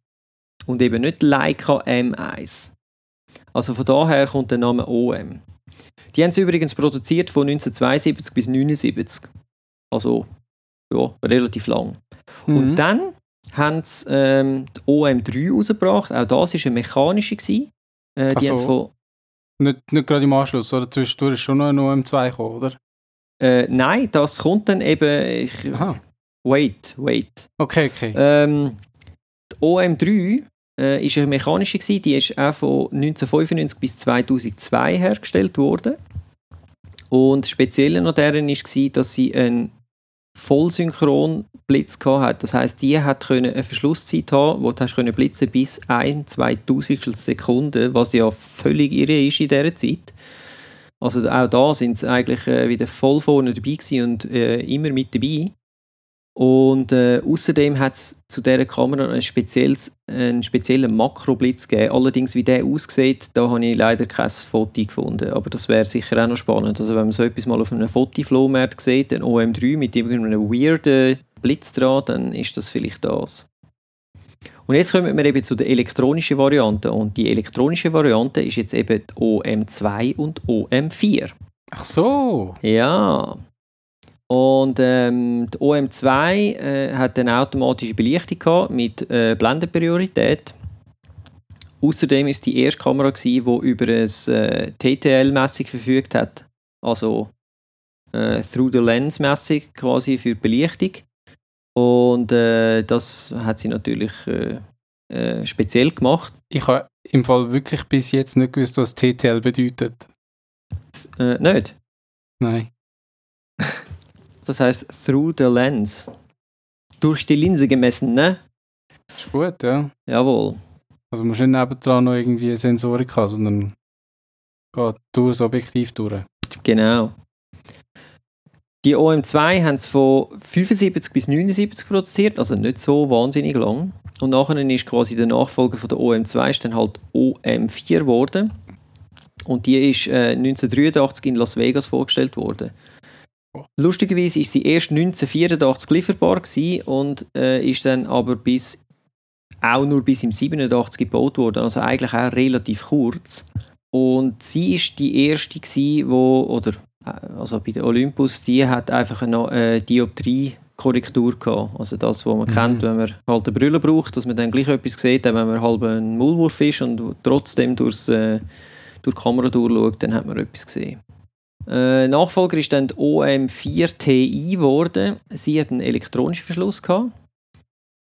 Und eben nicht Leica M1. Also von daher kommt der Name OM. Die haben sie übrigens produziert von 1972 bis 1979. Also, ja, relativ lang. Mhm. Und dann haben sie ähm, die OM3 rausgebracht. Auch das war eine mechanische. Äh, die so. von nicht, nicht gerade im Anschluss, oder? Zwischendurch ist schon noch ein OM2 gekommen, oder? Äh, nein, das kommt dann eben. Ich, Aha. Wait, wait. Okay, okay. Ähm, die OM3 äh, ist eine mechanische, gewesen, die ist auch von 1995 bis 2002 hergestellt worden. Und das Spezielle an deren war, dass sie einen Vollsynchron-Blitz hatte. Das heisst, die hat eine Verschlusszeit haben, wo du blitzen blitzen bis 1, 2000 Sekunden, was ja völlig irre ist in dieser Zeit. Also auch da sind sie eigentlich äh, wieder voll vorne dabei gewesen und äh, immer mit dabei. Und äh, außerdem hat es zu dieser Kamera ein spezielles, einen speziellen Makroblitz gegeben. Allerdings, wie der aussieht, da habe ich leider kein Foto gefunden. Aber das wäre sicher auch noch spannend. Also wenn man so etwas mal auf einem Fotoflohmarkt sieht, ein OM3 mit irgendeinem weirden Blitz dran, dann ist das vielleicht das. Und jetzt kommen wir eben zu der elektronischen Variante. Und die elektronische Variante ist jetzt eben die OM2 und OM4. Ach so. Ja. Und ähm, die OM2 äh, hat eine automatische Belichtung gehabt mit äh, Blendenpriorität. Außerdem ist die erste Kamera die über ein äh, TTL-Messung verfügt hat, also äh, Through the Lens-Messung quasi für die Belichtung. Und äh, das hat sie natürlich äh, äh, speziell gemacht. Ich habe im Fall wirklich bis jetzt nicht gewusst, was TTL bedeutet. Äh, nicht? Nein. Das heißt through the lens. Durch die Linse gemessen, ne? Ist gut, ja. Jawohl. Also musst du nicht nebendran noch irgendwie Sensorik haben, sondern geht durch das Objektiv durch. Genau. Die OM2 haben es von 75 bis 79 produziert, also nicht so wahnsinnig lang. Und nachher ist quasi der Nachfolger von der OM2 ist dann halt OM4 geworden. Und die ist äh, 1983 in Las Vegas vorgestellt worden. Lustigerweise ist sie erst 1984 lieferbar gewesen und äh, ist dann aber bis auch nur bis im 87 gebaut worden, also eigentlich auch relativ kurz. Und sie ist die erste gewesen, wo oder äh, also bei der Olympus, die hat einfach eine äh, Dioptrie Korrektur gehabt. Also das, was man mhm. kennt, wenn man halt eine Brille braucht, dass man dann gleich etwas sieht, wenn man halb ein Maulwurf ist und trotzdem durchs, äh, durch die Kamera durchschaut, dann hat man etwas gesehen. Äh, Nachfolger ist dann die OM4 Ti geworden. Sie hat einen elektronischen Verschluss gehabt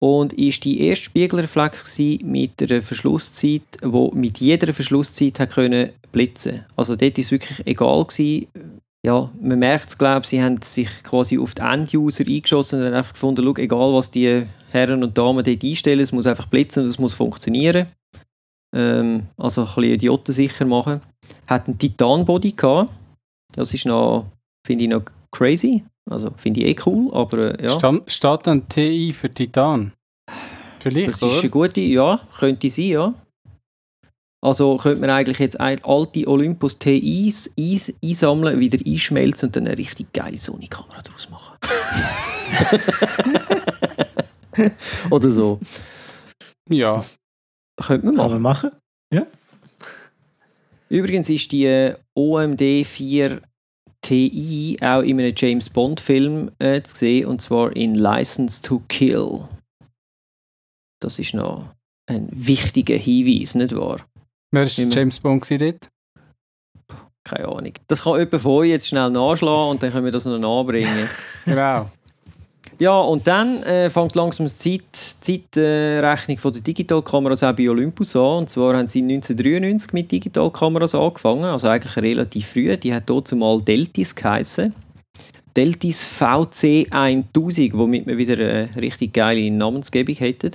und ist die erste Spiegelreflex mit einer Verschlusszeit, wo mit jeder Verschlusszeit hat können blitzen. Also dort ist wirklich egal gewesen. Ja, man merkt es, glaube sie haben sich quasi auf die End-User eingeschossen und einfach gefunden, schau, egal was die Herren und Damen dort einstellen, es muss einfach blitzen und es muss funktionieren. Ähm, also ein bisschen idiotensicher machen. Hat einen Titan-Body gehabt das ist noch, finde ich noch crazy. Also finde ich eh cool, aber äh, ja. Stand, steht dann TI für Titan? Vielleicht, Das ist eine gute, ja, könnte sein, ja. Also könnte man eigentlich jetzt alte Olympus TIs einsammeln, wieder einschmelzen und dann eine richtig geile Sony-Kamera daraus machen. Oder so. Ja. Könnte man machen. Kann man machen, ja. Übrigens ist die OMD 4 Ti auch in einem James Bond Film äh, zu sehen, und zwar in License to Kill. Das ist noch ein wichtiger Hinweis, nicht wahr? Wer ist James Bond dort? Keine Ahnung. Das kann jemand von euch jetzt schnell nachschlagen und dann können wir das noch nachbringen. genau. Ja, und dann äh, fängt langsam die Zeitrechnung Zeit, äh, der Digitalkameras auch bei Olympus an. Und zwar haben sie 1993 mit Digitalkameras angefangen, also eigentlich relativ früh. Die hat dort zumal Deltis geheißen. Deltis VC 1000, womit wir wieder eine richtig geile Namensgebung hätten.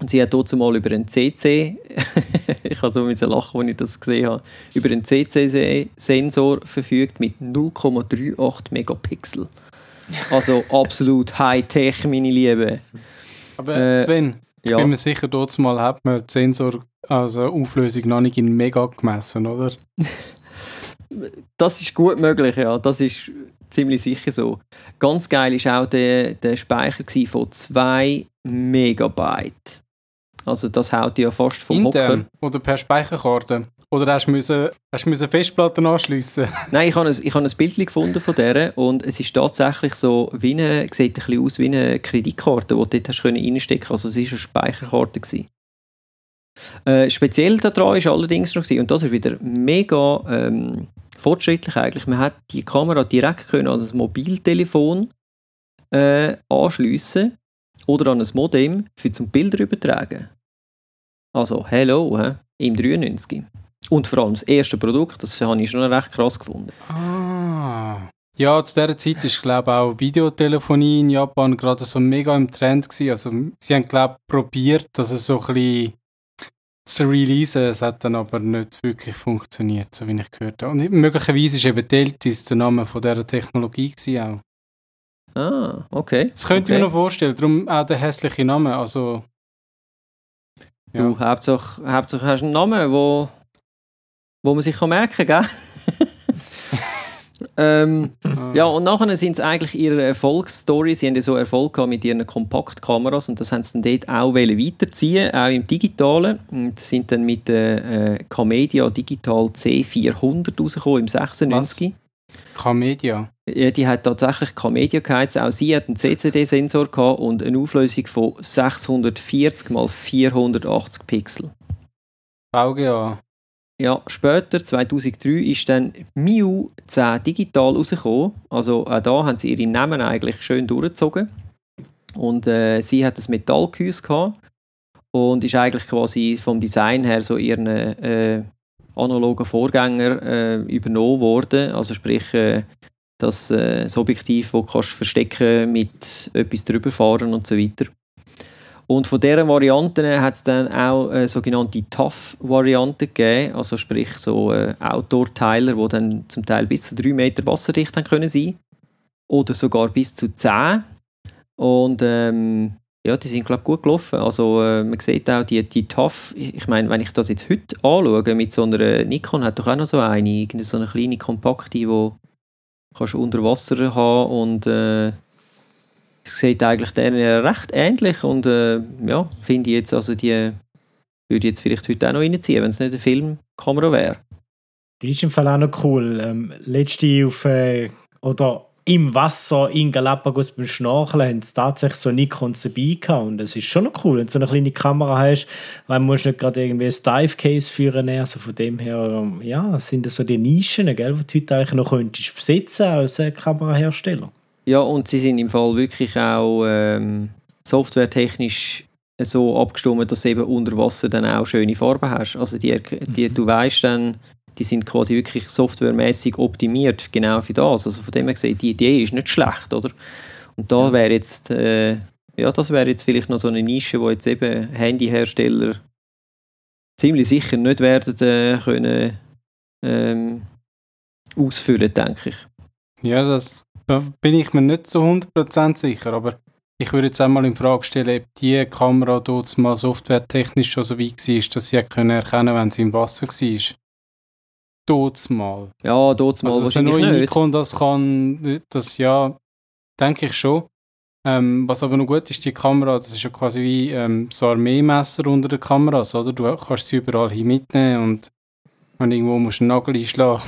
Und sie hat dort mal über einen CC, ich habe so mit lachen, als ich das gesehen habe, über einen CC-Sensor verfügt mit 0,38 Megapixel. Also absolut High-Tech, meine Liebe. Aber äh, Sven, ich ja. bin mir sicher, dort mal hat man die Sensor, also Auflösung noch nicht in Mega gemessen, oder? das ist gut möglich, ja. Das ist ziemlich sicher so. Ganz geil war auch der, der Speicher von 2 Megabyte. Also das haut ja fast vom Intern Hocker. oder per Speicherkarte? Oder hast du, müssen, hast du müssen Festplatten anschliessen? Nein, ich habe ein, ich habe ein Bild gefunden von der und es ist tatsächlich so, wie eine, sieht ein bisschen aus wie eine Kreditkarte, die du dort reinstecken konntest. Also es war eine Speicherkarte. Äh, speziell daran ist allerdings noch, und das ist wieder mega ähm, fortschrittlich eigentlich, man hat die Kamera direkt können an das Mobiltelefon äh, anschliessen oder an ein Modem für zum Bilder übertragen. Also, hello, he, im 93. Und vor allem das erste Produkt, das habe ich schon recht krass gefunden. Ah. Ja, zu dieser Zeit ist, glaube ich, auch Videotelefonie in Japan gerade so mega im Trend gewesen. Also, sie haben, glaube ich, probiert, dass es so ein bisschen zu releasen. Es hat dann aber nicht wirklich funktioniert, so wie ich gehört habe. Und möglicherweise ist eben Deltis der Name von dieser Technologie gewesen auch. Ah, okay. Das könnte okay. ich mir noch vorstellen. Darum auch der hässliche Name. Also, ja. Du, Hauptsache, Hauptsache hast du einen Namen, wo wo man sich merken kann, ähm, ah. ja, und nachher sind es eigentlich ihre Erfolgsstory. Sie haben ja so Erfolg gehabt mit ihren Kompaktkameras und das haben sie dann dort auch weiterziehen, auch im Digitalen. Und sind dann mit der äh, Camedia Digital C400 rausgekommen im 96. Was? Camedia? Ja, die hat tatsächlich Camedia geheißen. Auch sie hat einen CCD-Sensor und eine Auflösung von 640 x 480 Pixel. VGA. Ja, später, 2003, ist dann Miu 10 digital rausgekommen. Also auch da haben sie ihre Namen eigentlich schön durchgezogen. Und äh, sie hat ein Metallgehäuse gehabt und ist eigentlich quasi vom Design her so ihren äh, analogen Vorgänger äh, übernommen worden. Also sprich, äh, das, äh, das Objektiv, das du verstecken mit etwas drüber fahren und so weiter. Und von dieser Variante hat es dann auch eine sogenannte Tough-Variante gegeben, also sprich so äh, Outdoor-Teiler, die dann zum Teil bis zu 3 Meter wasserdicht haben können sein oder sogar bis zu 10. Und ähm, ja, die sind glaube gut gelaufen. Also äh, man sieht auch die, die TAF, ich meine, wenn ich das jetzt heute anschaue, mit so einer Nikon hat doch auch noch so eine, so eine kleine kompakte, die kannst du unter Wasser haben und äh, sieht eigentlich denen recht ähnlich und äh, ja, finde ich jetzt, also die würde jetzt vielleicht heute auch noch reinziehen, wenn es nicht eine Filmkamera wäre. Die ist im Fall auch noch cool. Ähm, letzte auf, äh, oder im Wasser in Galapagos beim Schnorcheln haben sie tatsächlich so Nikons dabei gehabt. Und es ist schon noch cool, wenn du so eine kleine Kamera hast, weil du nicht gerade irgendwie ein Dive-Case führen also von dem her, ähm, ja, sind das so die Nischen, gell, die du heute eigentlich noch könntest besitzen als äh, Kamerahersteller. Ja, und sie sind im Fall wirklich auch ähm, softwaretechnisch so abgestimmt, dass du eben unter Wasser dann auch schöne Farben hast. Also die, die, mhm. du weißt dann, die sind quasi wirklich softwaremäßig optimiert, genau für das. Also von dem her gesehen, die Idee ist nicht schlecht, oder? Und da wäre jetzt, äh, ja, das wäre jetzt vielleicht noch so eine Nische, wo jetzt eben Handyhersteller ziemlich sicher nicht werden äh, können ähm, ausfüllen, denke ich. Ja, das bin ich mir nicht so 100% sicher, aber ich würde jetzt einmal in Frage stellen, ob die Kamera dort mal softwaretechnisch schon so weit war, dass sie erkennen können, wenn sie im Wasser war. Dort mal. Ja, dort mal also, wahrscheinlich dass nicht. Nikon das kann, das ja, denke ich schon. Ähm, was aber noch gut ist, die Kamera, das ist ja quasi wie ähm, so Armeemesser unter den Kameras, oder? Du kannst sie überall hin mitnehmen und wenn irgendwo musst du einen Nagel einschlagen.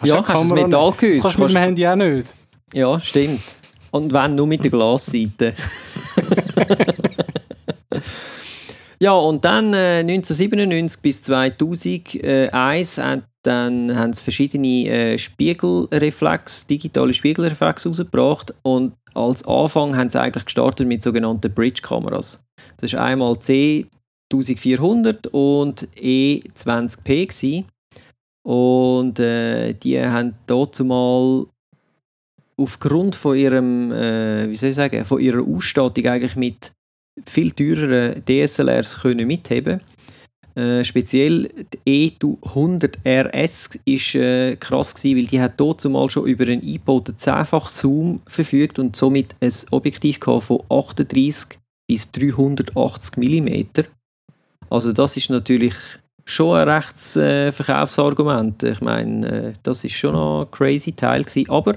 Kannst ja, kannst du das Metallgehäuse. Das kannst du mit dem Handy auch nicht. Ja, stimmt. Und wenn, nur mit der Glasseite. Ja, und dann äh, 1997 bis 2001 äh, dann haben sie verschiedene äh, Spiegelreflex, digitale Spiegelreflex rausgebracht und als Anfang haben sie eigentlich gestartet mit sogenannten Bridge-Kameras. Das ist einmal C1400 und E20p gewesen. Und äh, die haben dazu mal aufgrund von ihrem, äh, wie soll ich sagen, von ihrer Ausstattung eigentlich mit viel teureren DSLRs können mitheben äh, speziell die E100 RS ist äh, krass gewesen, weil die hat dort zumal schon über einen eingebauten 10-fach Zoom verfügt und somit ein Objektiv von 38 bis 380 mm. Also das ist natürlich schon ein rechtes äh, Verkaufsargument. Ich meine, äh, das ist schon noch ein crazy Teil gewesen. aber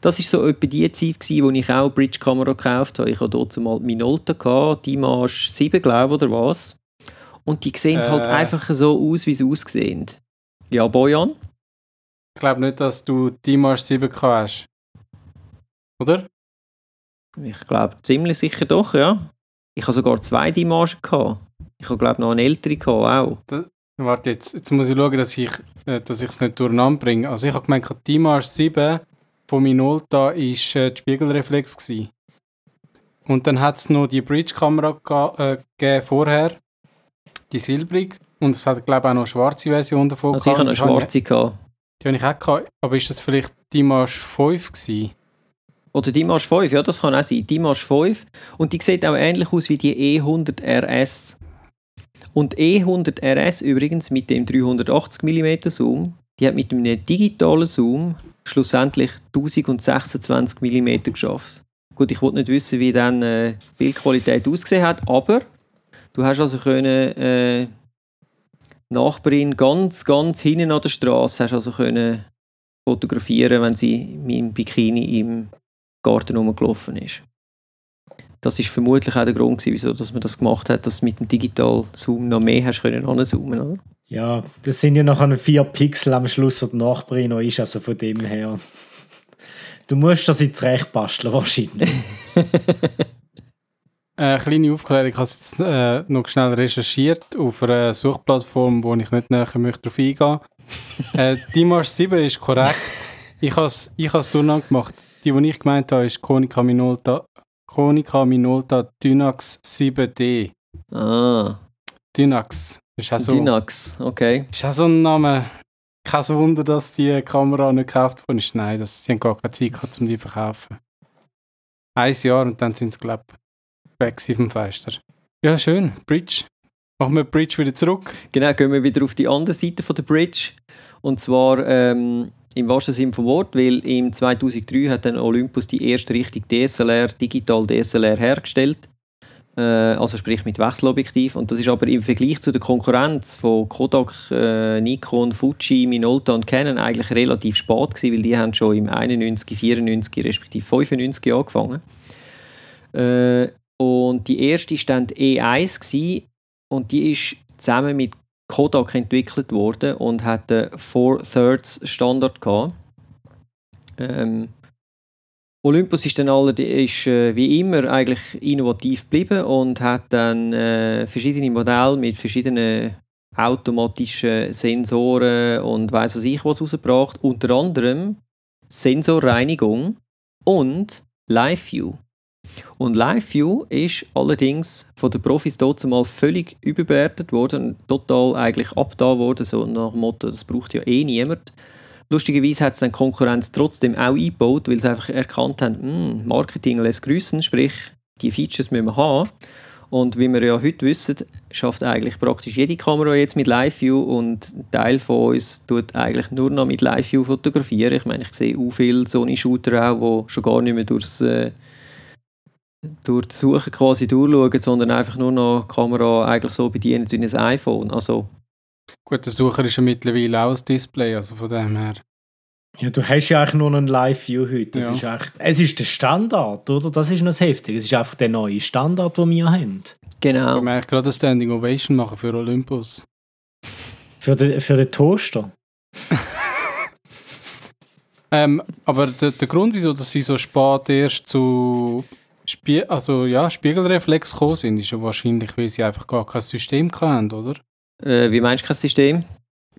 das war so etwa die Zeit, gewesen, wo ich auch Bridge-Kamera gekauft habe. Ich hatte dort mal Minolta, gehabt, die Marsch 7, glaube ich, oder was. Und die sehen halt äh. halt einfach so aus, wie sie aussehen. Ja, Bojan? Ich glaube nicht, dass du die Marsch 7 hast. Oder? Ich glaube ziemlich sicher doch, ja. Ich habe sogar zwei Dimaschen gehabt. Ich habe glaube noch eine ältere gehabt, auch. Das, warte, jetzt, jetzt muss ich schauen, dass ich äh, dass es nicht durcheinander bringe. Also ich habe gemeint, die Marsch 7 von Minolta war äh, die Spiegelreflex. Gewesen. Und dann hat es noch die Bridge-Kamera äh, gegeben vorher, die silbrig. Und es hat, glaube ich, auch noch eine schwarze Version davon also gehabt. ich hatte eine schwarze. Gehabt. Die habe ich auch gehabt. Aber ist das vielleicht die Marsch 5 gewesen? Oder die Marsch 5, ja, das kann auch sein. Die Marsch 5. Und die sieht auch ähnlich aus wie die E100 RS. Und E100 RS übrigens mit dem 380 mm Zoom, die hat mit einem digitalen Zoom schlussendlich 1026 mm geschafft. Gut, ich wollte nicht wissen, wie dann äh, die Bildqualität ausgesehen hat, aber du hast also können äh, Nachbarin ganz, ganz hinten an der Straße also fotografieren, wenn sie mit dem Bikini im Garten rumgelaufen ist. Das ist vermutlich auch der Grund, wieso dass man das gemacht hat, dass du mit dem Digital Zoom noch mehr hast können anzoomen, oder? Ja, das sind ja noch vier Pixel am Schluss, wo die Nachbarin noch ist, also von dem her. Du musst das jetzt recht basteln, wahrscheinlich. Eine kleine Aufklärung, ich habe es jetzt äh, noch schnell recherchiert auf einer Suchplattform, wo ich nicht näher möchte darauf eingehen äh, Die Marsch 7 ist korrekt. Ich habe es ich durcheinander gemacht. Die, die ich gemeint habe, ist Konica Minolta, Konica Minolta Dynax 7D. Ah. Dynax. Ist auch so, Dynax, okay. Ist auch so ein Name. Kein Wunder, dass die Kamera nicht gekauft worden ist. Nein, das, sie haben gar keine Zeit gehabt, um die zu verkaufen. Ein Jahr und dann sind sie, glaube ich, weg vom Fenster. Ja, schön. Bridge. Machen wir die Bridge wieder zurück. Genau, gehen wir wieder auf die andere Seite von der Bridge. Und zwar, ähm, im wahrsten Sinne vom Wort, weil im 2003 hat dann Olympus die erste richtige DSLR, Digital DSLR hergestellt. Äh, also sprich mit Wechselobjektiv. Und das ist aber im Vergleich zu der Konkurrenz von Kodak, äh, Nikon, Fuji, Minolta und Canon eigentlich relativ spät gewesen, weil die haben schon im 91, 94 respektive 95 angefangen. Äh, und die erste die E1 gewesen, und die ist zusammen mit Kodak entwickelt worden und hat einen Four Thirds Standard gehabt. Ähm, Olympus ist dann allerdings äh, wie immer eigentlich innovativ geblieben und hat dann äh, verschiedene Modelle mit verschiedenen automatischen Sensoren und weiß was ich was rausgebracht. Unter anderem Sensorreinigung und Live View. Und Live View ist allerdings von den Profis dort mal völlig überbewertet worden, total eigentlich abgetan worden, so nach dem Motto, das braucht ja eh niemand. Lustigerweise hat es dann Konkurrenz trotzdem auch eingebaut, weil sie einfach erkannt haben, hm, Marketing lässt grüßen, sprich, die Features müssen wir haben. Und wie wir ja heute wissen, schafft eigentlich praktisch jede Kamera jetzt mit Live-View und ein Teil von uns tut eigentlich nur noch mit Live-View fotografieren. Ich meine, ich sehe auch viele Sony-Shooter auch, die schon gar nicht mehr durchs, äh, durch die Suche quasi durchschauen, sondern einfach nur noch die Kamera eigentlich so bedienen wie ein iPhone. Also Gut, der Sucher ist ja mittlerweile auch ein Display, also von dem her. Ja, du hast ja eigentlich nur einen Live-View heute. Das Ja. ist eigentlich, es ist der Standard, oder? Das ist noch das Heftige. Es ist einfach der neue Standard, den wir haben. genau. Ich möchte gerade eine Standing Ovation machen für Olympus. Für den, für den Toaster. Ähm, aber der, der Grund, wieso dass sie so spät erst zu Spie also, ja, Spiegelreflex gekommen sind, ist ja wahrscheinlich, weil sie einfach gar kein System hatten, oder? Äh, wie meinst du kein System?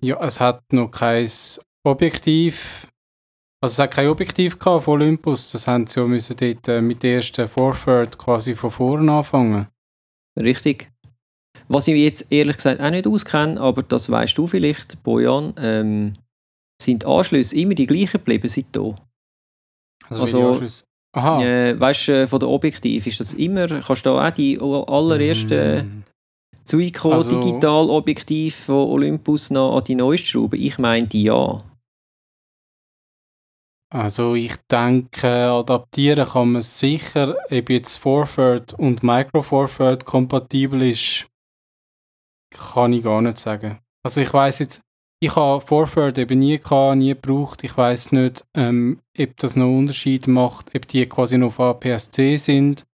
Ja, es hat noch kein Objektiv. Also es hat kein Objektiv gehabt von Olympus. Das haben sie ja müssen dort äh, mit der ersten Forward quasi von vorne anfangen. Richtig. Was ich jetzt ehrlich gesagt auch nicht auskenne, aber das weißt du vielleicht, Bojan, ähm, sind die Anschlüsse immer die gleichen geblieben seitdem. Also, Also- wie die Anschlüsse- Aha. Äh, weißt du, äh, von der Objektiv ist das immer, kannst du auch die allerersten Mm. Zuiko Also- Digital-Objektiv von Olympus noch an die neueste schrauben? Ich meine die ja. Also ich denke, adaptieren kann man sicher, ob jetzt Forward und Micro Forward kompatibel ist, kann ich gar nicht sagen. Also ich weiß jetzt, ich habe Forward eben nie gehabt, nie gebraucht. Ich weiß nicht, ähm, ob das noch Unterschied macht, ob die quasi noch auf APS-C sind.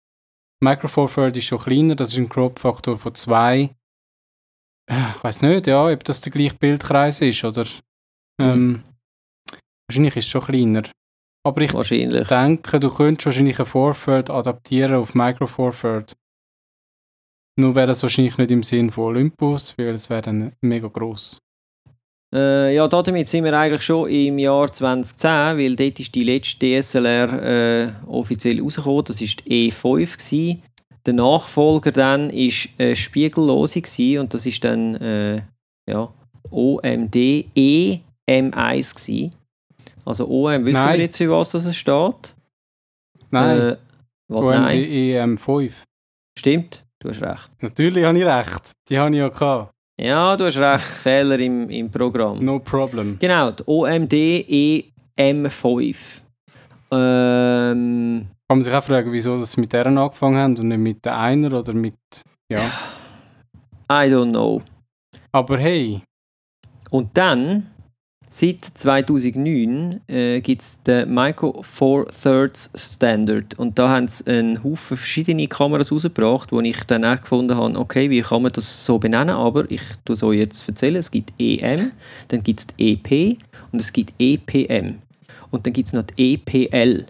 Micro Forward ist schon kleiner, das ist ein Crop-Faktor von 2. Ich weiß nicht, ja, ob das der gleiche Bildkreis ist oder. Ähm, Wahrscheinlich ist es schon kleiner. Aber ich denke, du könntest wahrscheinlich ein Forward adaptieren auf Micro Forward. Nur wäre das wahrscheinlich nicht im Sinn von Olympus, weil es wäre dann mega gross. Äh, ja, damit sind wir eigentlich schon im Jahr 2010, weil dort ist die letzte DSLR äh, offiziell rausgekommen. Das war die E5. Gewesen. Der Nachfolger dann war eine spiegellose gewesen, und das ist dann äh, ja, OMD EM1 gewesen. Also OM, wissen Nein. wir jetzt, für was das steht? Nein, Äh, was, OMD nein? EM5. Stimmt, du hast recht. Natürlich habe ich recht. Die habe ich ja gehabt. Ja, du hast recht. Fehler im, im Programm. No problem. Genau, die OMD EM5. Ähm, Kann man sich auch fragen, wieso das mit deren angefangen haben und nicht mit der einer oder mit. Ja. I don't know. Aber hey, Und dann, seit 2009, äh, gibt es den Micro Four Thirds Standard. Und da haben sie einen Haufen verschiedene Kameras rausgebracht, wo ich dann auch gefunden habe, okay, wie kann man das so benennen? Aber ich tue es euch jetzt erzählen. Es gibt EM, dann gibt es EP und es gibt EPM. Und dann gibt es noch EPL.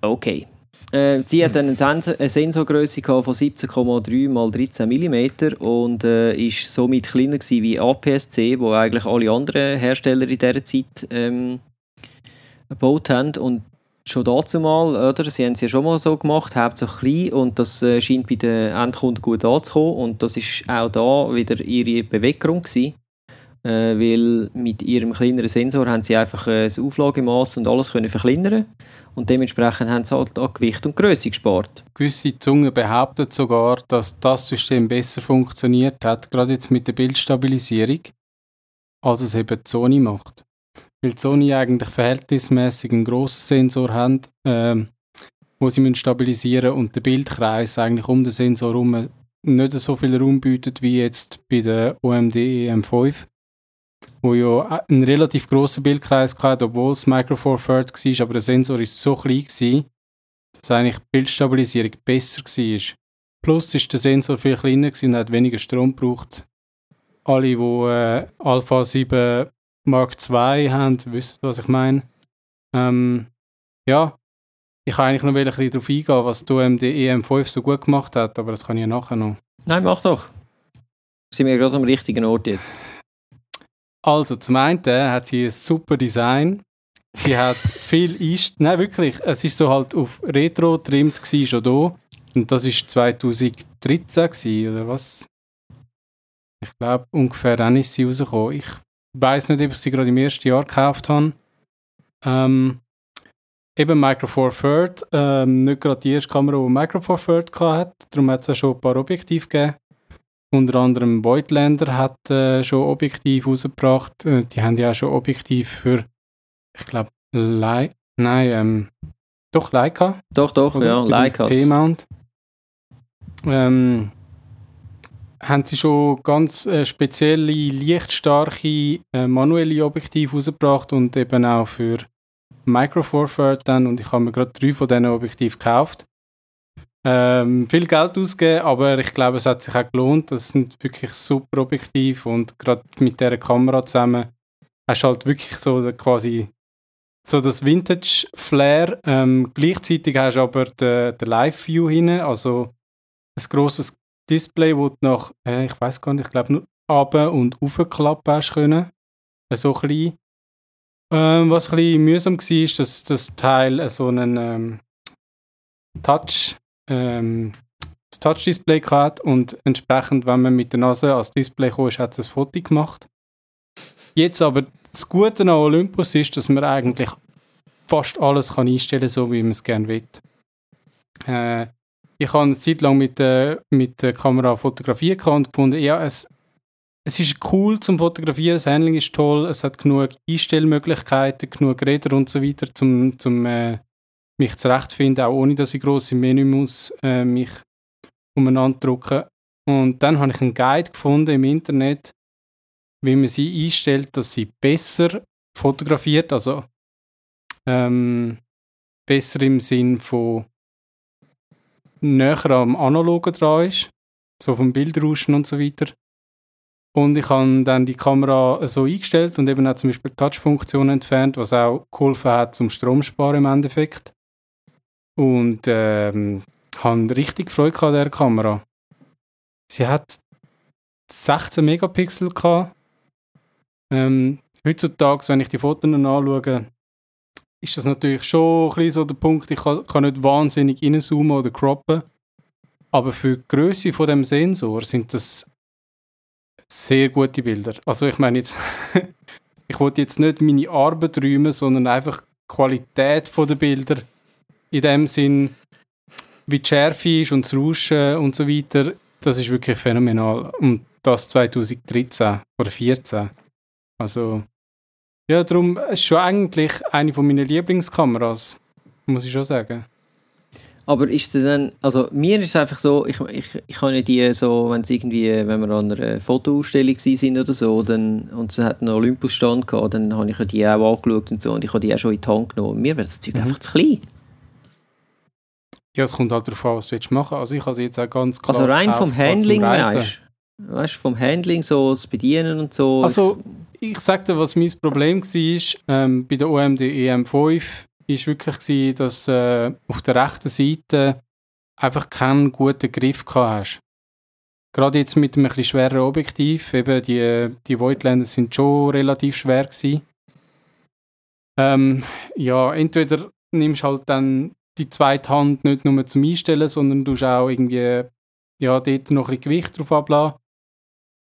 Okay. Äh, sie hat dann eine, Sensor, eine Sensorgröße von 17,3 x 13 mm und äh, ist somit kleiner gewesen wie APS-C, wo eigentlich alle anderen Hersteller in dieser Zeit ähm, gebaut haben. Und schon dazu mal, oder? Sie haben es ja schon mal so gemacht, hauptsächlich klein und das äh, scheint bei den Endkunden gut anzukommen und das ist auch da wieder ihre Beweggrund gewesen. Äh, weil mit ihrem kleineren Sensor haben sie einfach äh, das Auflagemaß und alles können verkleinern und dementsprechend haben sie halt an Gewicht und Größe gespart. gewisse Zungen behaupten sogar, dass das System besser funktioniert hat, gerade jetzt mit der Bildstabilisierung. als es eben Sony macht. Weil Sony eigentlich verhältnismäßig einen grossen Sensor hat, ähm, wo sie stabilisieren müssen und der Bildkreis eigentlich um den Sensor herum nicht so viel Raum bietet wie jetzt bei der OMD EM5, wo ja einen relativ grossen Bildkreis hatte, obwohl es Micro Four Third war, aber der Sensor ist so klein gewesen, dass eigentlich die Bildstabilisierung besser war. Plus ist der Sensor viel kleiner und hat weniger Strom gebraucht. Alle, die äh, Alpha 7 Mark II haben, wissen, was ich meine. Ähm, ja, ich kann eigentlich noch ein darauf eingehen, was die OMD EM5 so gut gemacht hat, aber das kann ich ja nachher noch. Nein, mach doch. Sind wir gerade am richtigen Ort jetzt? Also, zum einen hat sie ein super Design. Sie hat viel Einst... Nein, wirklich. Es ist so halt auf Retro trimmt schon da. Und das ist 2013 gewesen, oder was? Ich glaube, ungefähr dann ist sie rausgekommen. Ich weiß nicht, ob ich sie gerade im ersten Jahr gekauft habe. Ähm, eben Micro Four Third, ähm, nicht gerade die erste Kamera, die Micro Four Third hatte. Darum hat es ja schon ein paar Objektive gegeben. Unter anderem Voigtlander hat äh, schon Objektiv rausgebracht. Äh, die haben ja auch schon Objektiv für, ich glaube, Leica. Nein, ähm, doch Leica. Doch, doch, oder? ja, Leica. P-Mount. Ähm, haben sie schon ganz äh, spezielle, lichtstarke äh, manuelle Objektive rausgebracht und eben auch für Micro Four Third dann und ich habe mir gerade drei von diesen Objektiven gekauft ähm, viel Geld ausgeben, aber ich glaube, es hat sich auch gelohnt. Das sind wirklich super objektiv und gerade mit der Kamera zusammen hast du halt wirklich so quasi so das Vintage-Flair. Ähm, gleichzeitig hast du aber den Live-View hinten, also ein grosses Display, wo du nach, äh, ich weiß gar nicht, ich glaube nur runter und aufklappen hast können. Äh, so klein. Ähm, was ein bisschen mühsam war, ist, dass das Teil so einen ähm, Touch ähm, das Touch-Display gehabt und entsprechend, wenn man mit der Nase ans Display kam, hat es ein Foto gemacht. Jetzt aber das Gute an Olympus ist, dass man eigentlich fast alles kann einstellen kann, so wie man es gerne will. Äh, ich habe eine Zeit lang mit, äh, mit der Kamera fotografiert und gefunden, ja, es, es ist cool zum Fotografieren, das Handling ist toll, es hat genug Einstellmöglichkeiten, genug Räder und so weiter, zum, zum äh, mich zurechtfinden, auch ohne dass ich gross im Menü muss, äh, mich umeinander drücken. Und dann habe ich einen Guide gefunden im Internet, wie man sie einstellt, dass sie besser fotografiert, also ähm, besser im Sinn von näher am Analogen dran ist, so vom Bildrauschen und so weiter. Und ich habe dann die Kamera so eingestellt und eben auch zum Beispiel die Touch-Funktion entfernt, was auch geholfen hat zum Stromsparen im Endeffekt. Und ähm, habe richtig Freude an dieser Kamera. Sie hat 16 Megapixel gehabt. Ähm, heutzutage, wenn ich die Fotos anschaue, ist das natürlich schon ein bisschen so der Punkt, ich kann, kann nicht wahnsinnig reinzoomen oder croppen. Aber für die Größe von dem Sensor sind das sehr gute Bilder. Also ich meine jetzt, ich wollte jetzt nicht meine Arbeit räumen, sondern einfach die Qualität der Bilder in dem Sinn, wie die Schärfe ist und das Rauschen und so weiter, das ist wirklich phänomenal. Und das 2013 oder 2014. Also, ja, darum ist schon eigentlich eine von meinen Lieblingskameras, muss ich schon sagen. Aber ist es dann, also mir ist es einfach so, ich, ich, ich habe die so, wenn es irgendwie, wenn wir an einer Fotoausstellung sind oder so, dann, und es hat einen Olympus-Stand gehabt, dann habe ich die auch angeschaut und so, und ich habe die auch schon in die Hand genommen. Mir wäre das Zeug mhm. einfach zu klein. Ja, es kommt halt darauf an, was du machen Also ich habe sie jetzt auch ganz klar Also rein vom Handling, weißt du? Weißt vom Handling, so das Bedienen und so. Also ich sage dir, was mein Problem war ähm, bei der OMD EM5 ist wirklich gewesen, dass äh, auf der rechten Seite einfach keinen guten Griff hast. Gerade jetzt mit einem etwas schweren Objektiv, eben die, die Voigtländer sind schon relativ schwer gewesen. Ähm, ja, entweder nimmst halt dann die zweite Hand nicht nur zum Einstellen, sondern du auch irgendwie ja, dort noch ein Gewicht drauf ablassen.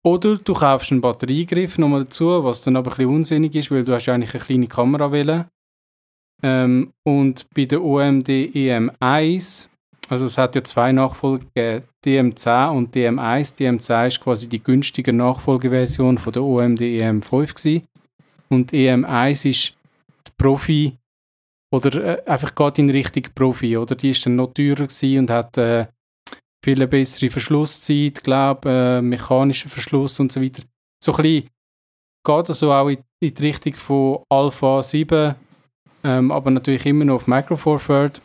Oder du kaufst einen Batteriegriff nochmal dazu, was dann aber ein bisschen unsinnig ist, weil du hast eigentlich eine kleine Kamera wählen. Ähm, und bei der OMD EM1 Also es hat ja zwei Nachfolger gegeben, DM10 und DM1. DM10 ist quasi die günstige Nachfolgeversion von der OMD EM5 gewesen. und EM1 ist die Profi oder äh, einfach gerade in Richtung Profi, oder? Die ist dann noch teurer gewesen und hat äh, viel bessere Verschlusszeit, glaube äh, mechanischer Verschluss und so weiter. So ein bisschen geht also auch in, in die Richtung von Alpha 7, ähm, aber natürlich immer noch auf Micro Four Third.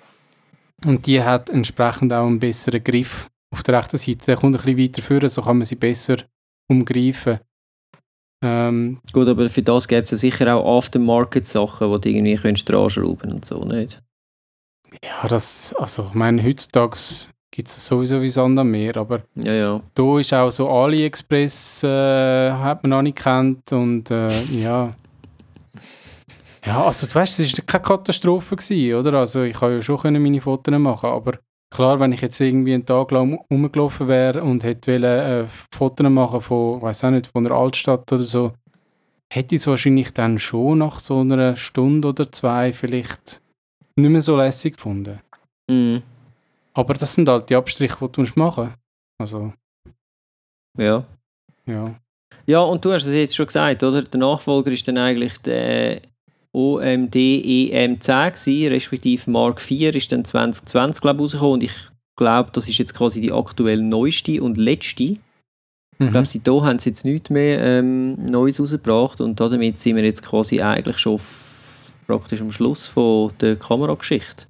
Und die hat entsprechend auch einen besseren Griff auf der rechten Seite. Der kommt ein bisschen weiter vor, so kann man sie besser umgreifen. Ähm, Gut, aber für das gäbe es ja sicher auch Aftermarket-Sachen, die du irgendwie könntest anschrauben und so, nicht? Ja, das, also ich meine, heutzutage gibt es sowieso wie Sand am Meer, aber ja, ja. da ist auch so AliExpress, äh, hat man noch nicht kennt und äh, ja. Ja, also du weißt, es war keine Katastrophe, gewesen, oder? Also ich konnte ja schon meine Fotos machen, aber klar, wenn ich jetzt irgendwie einen Tag lang rumgelaufen wäre und hätte wollen, äh, Fotos machen von, weiß auch nicht, von einer Altstadt oder so, hätte ich es wahrscheinlich dann schon nach so einer Stunde oder zwei vielleicht nicht mehr so lässig gefunden. Mhm. Aber das sind halt die Abstriche, die du machen Also. Ja. Ja. Ja, und du hast es jetzt schon gesagt, oder? Der Nachfolger ist dann eigentlich der OMD EM10 gewesen, respektive Mark IV ist dann 2020 glaube ich rausgekommen und ich glaube, das ist jetzt quasi die aktuell neueste und letzte. Mhm. Ich glaube, seitdem haben sie jetzt nichts mehr ähm, Neues rausgebracht und damit sind wir jetzt quasi eigentlich schon praktisch am Schluss von der Kamerageschichte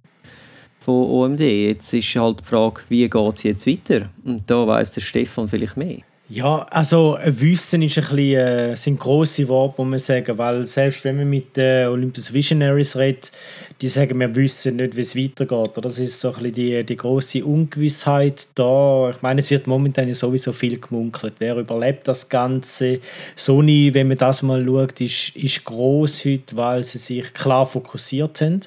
von OMD. Jetzt ist halt die Frage, wie geht es jetzt weiter? Und da weiß der Stefan vielleicht mehr. Ja, also Wissen ist ein bisschen, äh, sind grosse Worte, muss man sagen, weil selbst wenn man mit den Olympus Visionaries redet, die sagen, wir wissen nicht, wie es weitergeht. Das ist so ein bisschen die, die grosse Ungewissheit da. Ich meine, es wird momentan sowieso viel gemunkelt. Wer überlebt das Ganze? Sony, wenn man das mal schaut, ist, ist groß heute, weil sie sich klar fokussiert haben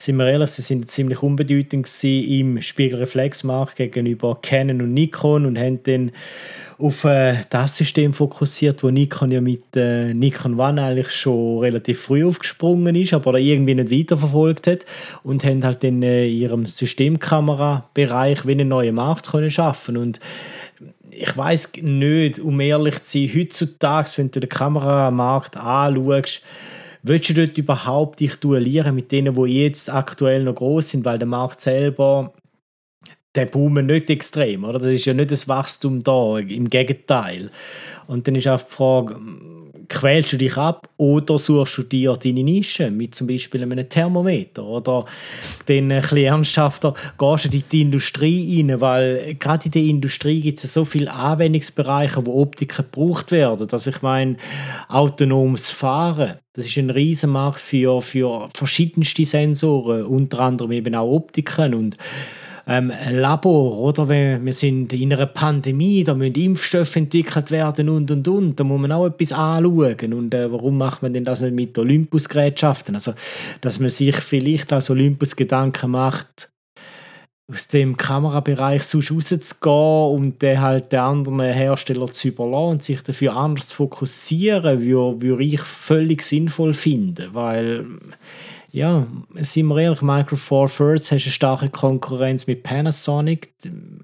sind wir ehrlich, sie sind ziemlich unbedeutend im Spiegelreflexmarkt gegenüber Canon und Nikon und haben dann auf äh, das System fokussiert, wo Nikon ja mit äh, Nikon One eigentlich schon relativ früh aufgesprungen ist, aber irgendwie nicht weiterverfolgt hat und haben halt in äh, ihrem Systemkamera-Bereich wie einen neuen Markt können schaffen. Und ich weiß nicht, um ehrlich zu sein, heutzutage, wenn du den Kameramarkt anschaust, willst du dort überhaupt dich duellieren mit denen, die jetzt aktuell noch groß sind, weil der Markt selber der boomen nicht extrem, oder? Das ist ja nicht das Wachstum da, im Gegenteil. Und dann ist auch die Frage, quälst du dich ab oder suchst du dir deine Nische mit zum Beispiel einem Thermometer oder dann ein bisschen ernsthafter gehst du in die Industrie rein, weil gerade in der Industrie gibt es so viele Anwendungsbereiche, wo Optiken gebraucht werden. Also ich meine, autonomes Fahren, das ist ein Riesenmarkt für, für verschiedenste Sensoren, unter anderem eben auch Optiken und ähm, Labor, oder? Wir sind in einer Pandemie, da müssen Impfstoffe entwickelt werden und und und. Da muss man auch etwas anschauen. Und äh, warum macht man denn das nicht mit Olympus-Gerätschaften? Also, dass man sich vielleicht als Olympus Gedanken macht, aus dem Kamerabereich sonst rauszugehen und dann halt den anderen Hersteller zu überlassen und sich dafür anders zu fokussieren, würde, würde ich völlig sinnvoll finden, weil ja, sind wir ehrlich, Micro Four Thirds hast eine starke Konkurrenz mit Panasonic.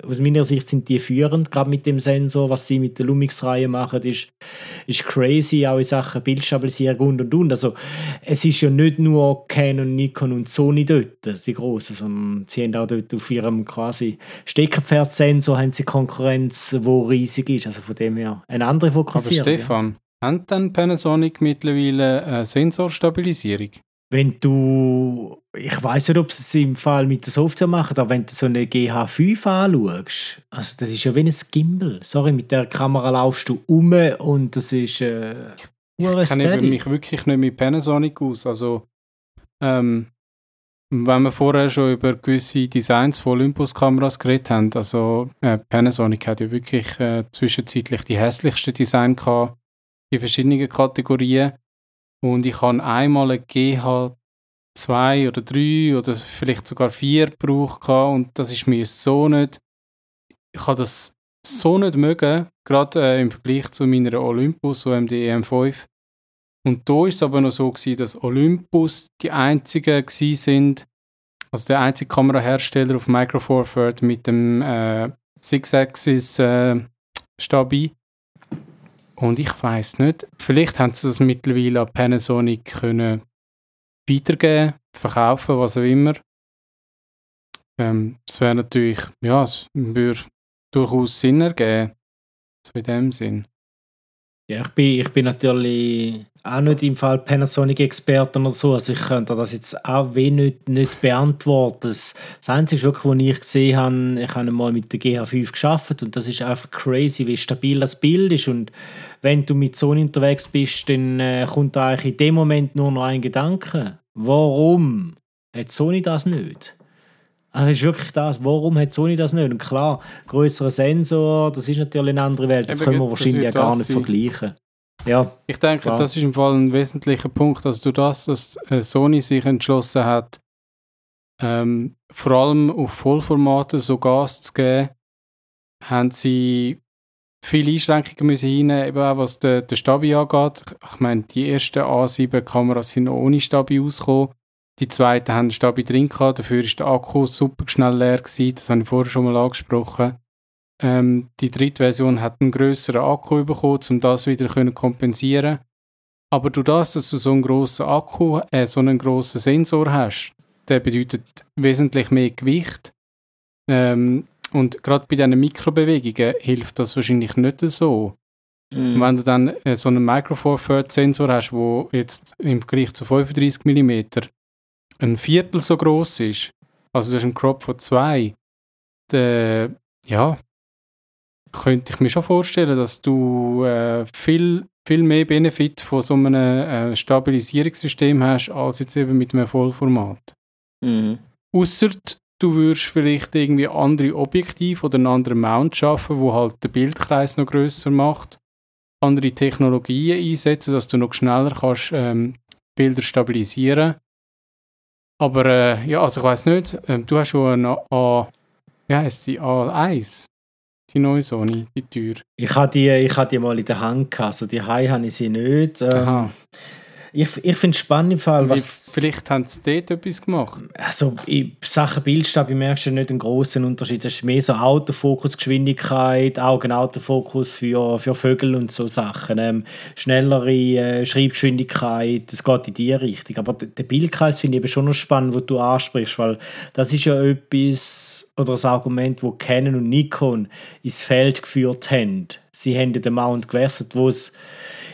Aus meiner Sicht sind die führend, gerade mit dem Sensor. Was sie mit der Lumix-Reihe machen, ist, ist crazy, auch in Sachen Bildstabilisierung und und und. Also, es ist ja nicht nur Canon, Nikon und Sony dort, die grossen, sondern sie haben auch dort auf ihrem quasi Steckerpferd-Sensor haben sie Konkurrenz, die riesig ist. Also von dem her eine andere Fokussierung. Aber Stefan, ja. hat dann Panasonic mittlerweile eine Sensorstabilisierung? Wenn du, ich weiß nicht, ob sie es im Fall mit der Software machen, aber wenn du so eine GH5 anschaust, also das ist ja wie ein Gimbal. Sorry, mit der Kamera laufst du um und das ist äh, Ich kenne mich wirklich nicht mit Panasonic aus. Also, ähm, wenn wir vorher schon über gewisse Designs von Olympus-Kameras geredet haben, also äh, Panasonic hat ja wirklich äh, zwischenzeitlich die hässlichsten Design gehabt in verschiedenen Kategorien. Und ich habe einmal eine GH2 oder 3 oder vielleicht sogar 4 gebraucht und das ist mir so nicht. Ich habe das so nicht mögen, gerade äh, im Vergleich zu meiner Olympus OMD EM5. Und da ist es aber noch so gewesen, dass Olympus die einzigen sind, also der einzige Kamerahersteller auf Micro Four Third mit dem äh, Six-Axis äh, Stabi. Und ich weiß nicht, vielleicht haben sie das mittlerweile an Panasonic können weitergeben, verkaufen, was auch immer. Ähm, das wäre natürlich, ja, es würde durchaus Sinn ergeben. So in dem Sinn. Ja, ich bin, ich bin natürlich auch nicht im Fall Panasonic-Experte oder so. Also ich könnte das jetzt auch wenig nicht, nicht beantworten. Das, das Einzige, wirklich, was ich gesehen habe, ich habe mal mit der GH5 geschafft und das ist einfach crazy, wie stabil das Bild ist. Und wenn du mit Sony unterwegs bist, dann äh, kommt eigentlich in dem Moment nur noch ein Gedanke. Warum hat Sony das nicht? Also ist wirklich das, warum hat Sony das nicht? Und klar, größerer Sensor, das ist natürlich eine andere Welt, das Eben, können wir wahrscheinlich ja gar nicht sein. vergleichen. Ja, ich denke, klar. das ist im Fall ein wesentlicher Punkt, dass du das, dass äh, Sony sich entschlossen hat, ähm, vor allem auf Vollformate so Gas zu geben, haben sie viele Einschränkungen müssen hinnehmen, eben auch was den, den Stabi angeht. Ich meine, die ersten A7-Kameras sind noch ohne Stabi ausgekommen. Die zweiten haben Stabi drin gehabt, dafür ist der Akku super schnell leer gewesen, das habe ich vorher schon mal angesprochen. Ähm, die dritte Version hat einen größeren Akku bekommen, um das wieder zu kompensieren. Aber du das, dass du so einen grossen Akku, äh, so einen grossen Sensor hast, der bedeutet wesentlich mehr Gewicht. Ähm, und gerade bei diesen Mikrobewegungen hilft das wahrscheinlich nicht so. Mm. Wenn du dann äh, so einen Micro Four Third Sensor hast, wo jetzt im Vergleich zu 35 mm ein Viertel so groß ist, also du hast einen Crop von zwei, dann, ja, könnte ich mir schon vorstellen, dass du äh, viel, viel mehr Benefit von so einem äh, Stabilisierungssystem hast, als jetzt eben mit einem Vollformat. Mhm. Ausser du würdest vielleicht irgendwie andere Objektive oder einen anderen Mount schaffen, wo halt den Bildkreis noch größer macht, andere Technologien einsetzen, dass du noch schneller kannst ähm, Bilder stabilisieren aber äh, ja, also ich weiß nicht, äh, du hast schon eine A, wie heißt sie, A1, die neue Sony, die Tür. Ich hatte die, ich hatte die mal in der Hand, gehabt, also die Hai habe ich sie nicht. Ähm, ich, ich finde es spannend im Fall, was... Vielleicht haben sie dort etwas gemacht. Also in Sachen Bildstab merkst du nicht einen großen Unterschied. Das ist mehr so Autofokusgeschwindigkeit, Augenautofokus für, für Vögel und so Sachen. Ähm, schnellere äh, Schreibgeschwindigkeit, das geht in die Richtung. Aber der Bildkreis finde ich eben schon noch spannend, wo du ansprichst, weil das ist ja etwas, oder ein Argument, wo Canon und Nikon ins Feld geführt haben. Sie haben den Mount gewässert, wo es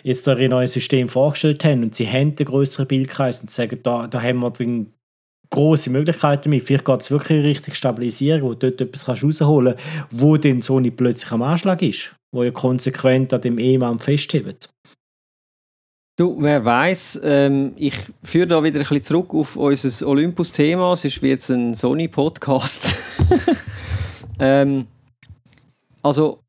jetzt ein neues System vorgestellt haben und sie haben den größeren Bildkreis und sagen, da, da haben wir dann große Möglichkeiten damit. Vielleicht geht es wirklich richtig stabilisieren, wo du dort etwas kannst rausholen kannst, wo dann Sony plötzlich am Anschlag ist, wo ja konsequent an dem E-Mann festhebt. Du, wer weiß, ähm, ich führe da wieder ein bisschen zurück auf unser Olympus-Thema, sonst wird es ein Sony-Podcast. ähm, also,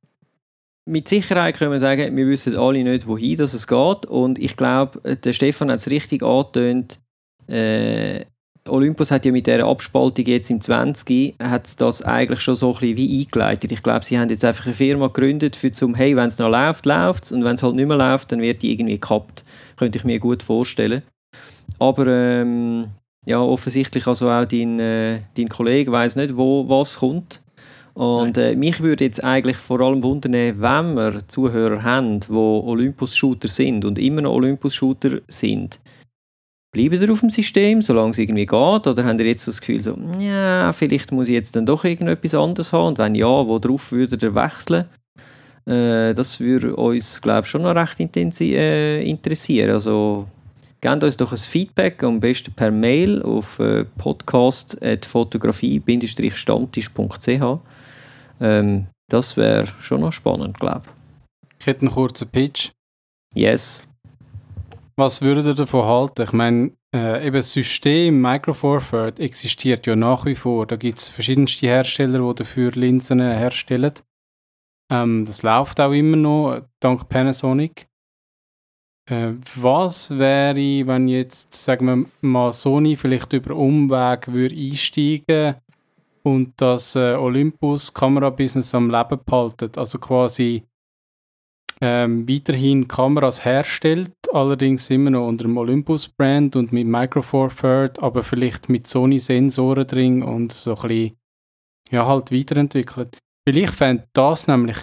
mit Sicherheit können wir sagen, wir wissen alle nicht, wohin das es geht. Und ich glaube, der Stefan hat es richtig angetönt. Äh, Olympus hat ja mit dieser Abspaltung jetzt im 20. hat das eigentlich schon so ein bisschen wie eingeleitet. Ich glaube, sie haben jetzt einfach eine Firma gegründet für zum, hey, wenn es noch läuft, läuft es. Und wenn es halt nicht mehr läuft, dann wird die irgendwie gekappt. Könnte ich mir gut vorstellen. Aber ähm, ja, offensichtlich also auch dein, äh, dein Kollege weiß nicht, wo was kommt. Und äh, mich würde jetzt eigentlich vor allem wundern, wenn wir Zuhörer haben, die Olympus-Shooter sind und immer noch Olympus-Shooter sind. Bleiben ihr auf dem System, solange es irgendwie geht? Oder habt ihr jetzt das Gefühl, so, ja, vielleicht muss ich jetzt dann doch irgendetwas anderes haben? Und wenn ja, worauf würdet ihr wechseln? Äh, das würde uns, glaube ich, schon noch recht intensiv äh, interessieren. Also, gebt uns doch ein Feedback, am besten per Mail auf äh, podcast.fotografie-stammtisch.ch. Ähm, das wäre schon noch spannend, glaube ich. Ich hätte einen kurzen Pitch. Yes. Was würdet ihr davon halten? Ich meine, äh, eben das System Micro Four Third existiert ja nach wie vor. Da gibt es verschiedenste Hersteller, die dafür Linsen herstellen. Ähm, das läuft auch immer noch, dank Panasonic. Äh, was wäre, wenn jetzt, sagen wir mal, Sony vielleicht über Umweg würde einsteigen und das äh, Olympus Kamerabusiness am Leben behalten. Also quasi ähm, weiterhin Kameras herstellt, allerdings immer noch unter dem Olympus-Brand und mit Micro Four Third, aber vielleicht mit Sony-Sensoren drin und so ein bisschen, ja, halt weiterentwickelt. Weil ich fände das nämlich,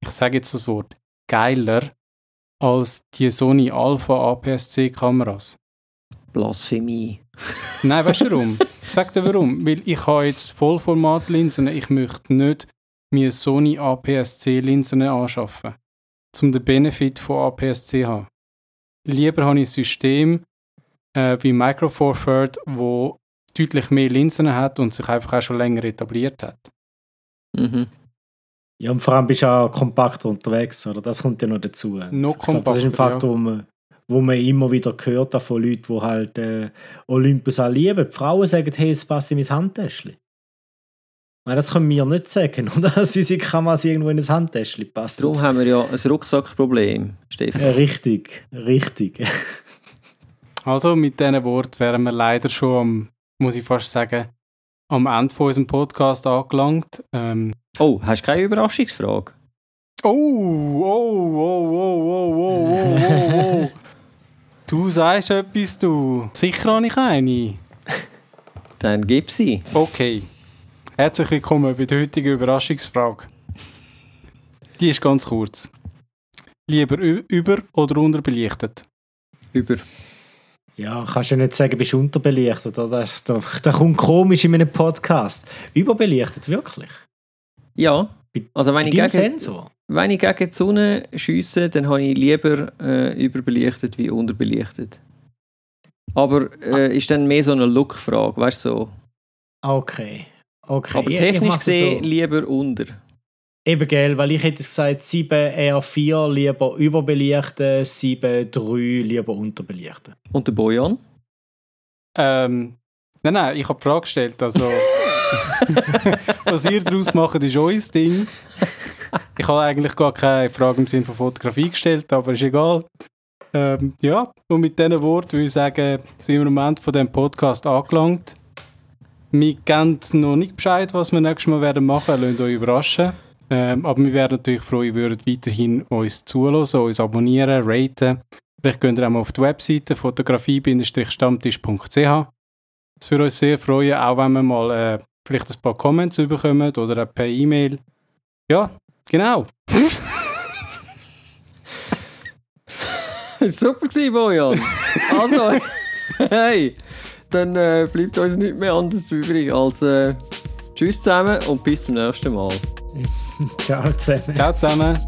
ich sage jetzt das Wort, geiler als die Sony Alpha APS-C-Kameras. Blasphemie. Nein, weißt du warum? Ich sag dir warum. Weil ich habe jetzt Vollformatlinsen, ich möchte nicht mir Sony APS-C-Linsen anschaffen, um den Benefit von APS-C zu haben. Lieber habe ich ein System äh, wie Micro Four Third, wo deutlich mehr Linsen hat und sich einfach auch schon länger etabliert hat. Mhm. Ja, und vor allem bist du auch kompakter unterwegs, oder? Das kommt ja noch dazu. Noch glaub, Das ist ein kompakter, Faktor, wo, man, wo man immer wieder gehört hat von Leuten, die halt äh, Olympus auch lieben. Die Frauen sagen, hey, es passt in mein Handtäschchen. Nein, das können wir nicht sagen, oder? Dass unsere Kameras irgendwo in ein Handtäschchen passen. Darum haben wir ja ein Rucksackproblem, Stefan. Ja, richtig, richtig. Also mit diesen Worten wären wir leider schon am, muss ich fast sagen, am Ende von unserem Podcast angelangt. Ähm, Oh, hast du keine Überraschungsfrage? Oh, oh, oh, oh, oh, oh, oh, oh, oh. Du sagst etwas, du. Sicher habe ich eine. Dann gib sie. Okay. Herzlich willkommen bei der heutigen Überraschungsfrage. Die ist ganz kurz. Lieber über- oder unterbelichtet? Über. Ja, kannst du nicht sagen, bist du unterbelichtet, oder? Das, das, das kommt komisch in einem Podcast. Überbelichtet, wirklich? Ja. Also wenn ich, gegen, Sensor? Wenn ich gegen die Sonne schiesse, dann habe ich lieber äh, überbelichtet wie unterbelichtet. Aber äh, ist dann mehr so eine Look-Frage, weißt du so. Okay. okay. Aber Ich- ich technisch gesehen so. lieber unter. Eben, gell, weil ich hätte gesagt, 7 R4 lieber überbelichten, 7 3 lieber unterbelichten. Und der Bojan? Ähm, nein, nein, ich habe die Frage gestellt. Also, was ihr daraus macht, ist euer Ding. Ich habe eigentlich gar keine Frage im Sinne von Fotografie gestellt, aber ist egal. Ähm, ja, und mit diesen Worten würde ich sagen, sind wir am Ende von diesem Podcast angelangt. Wir geben noch nicht Bescheid, was wir nächstes Mal werden machen, lasst euch überraschen. Ähm, aber wir wären natürlich froh, ihr würdet weiterhin uns zuhören, uns abonnieren, raten. Vielleicht könnt ihr auch mal auf die Webseite fotografie-stammtisch.ch. Es würde uns sehr freuen, auch wenn wir mal äh, vielleicht ein paar Comments bekommen oder auch per E-Mail. Ja, genau. Super gewesen, Bojan. Also, hey, dann äh, bleibt uns nicht mehr anders übrig als äh, Tschüss zusammen und bis zum nächsten Mal. Ciao zusammen. Ciao zusammen.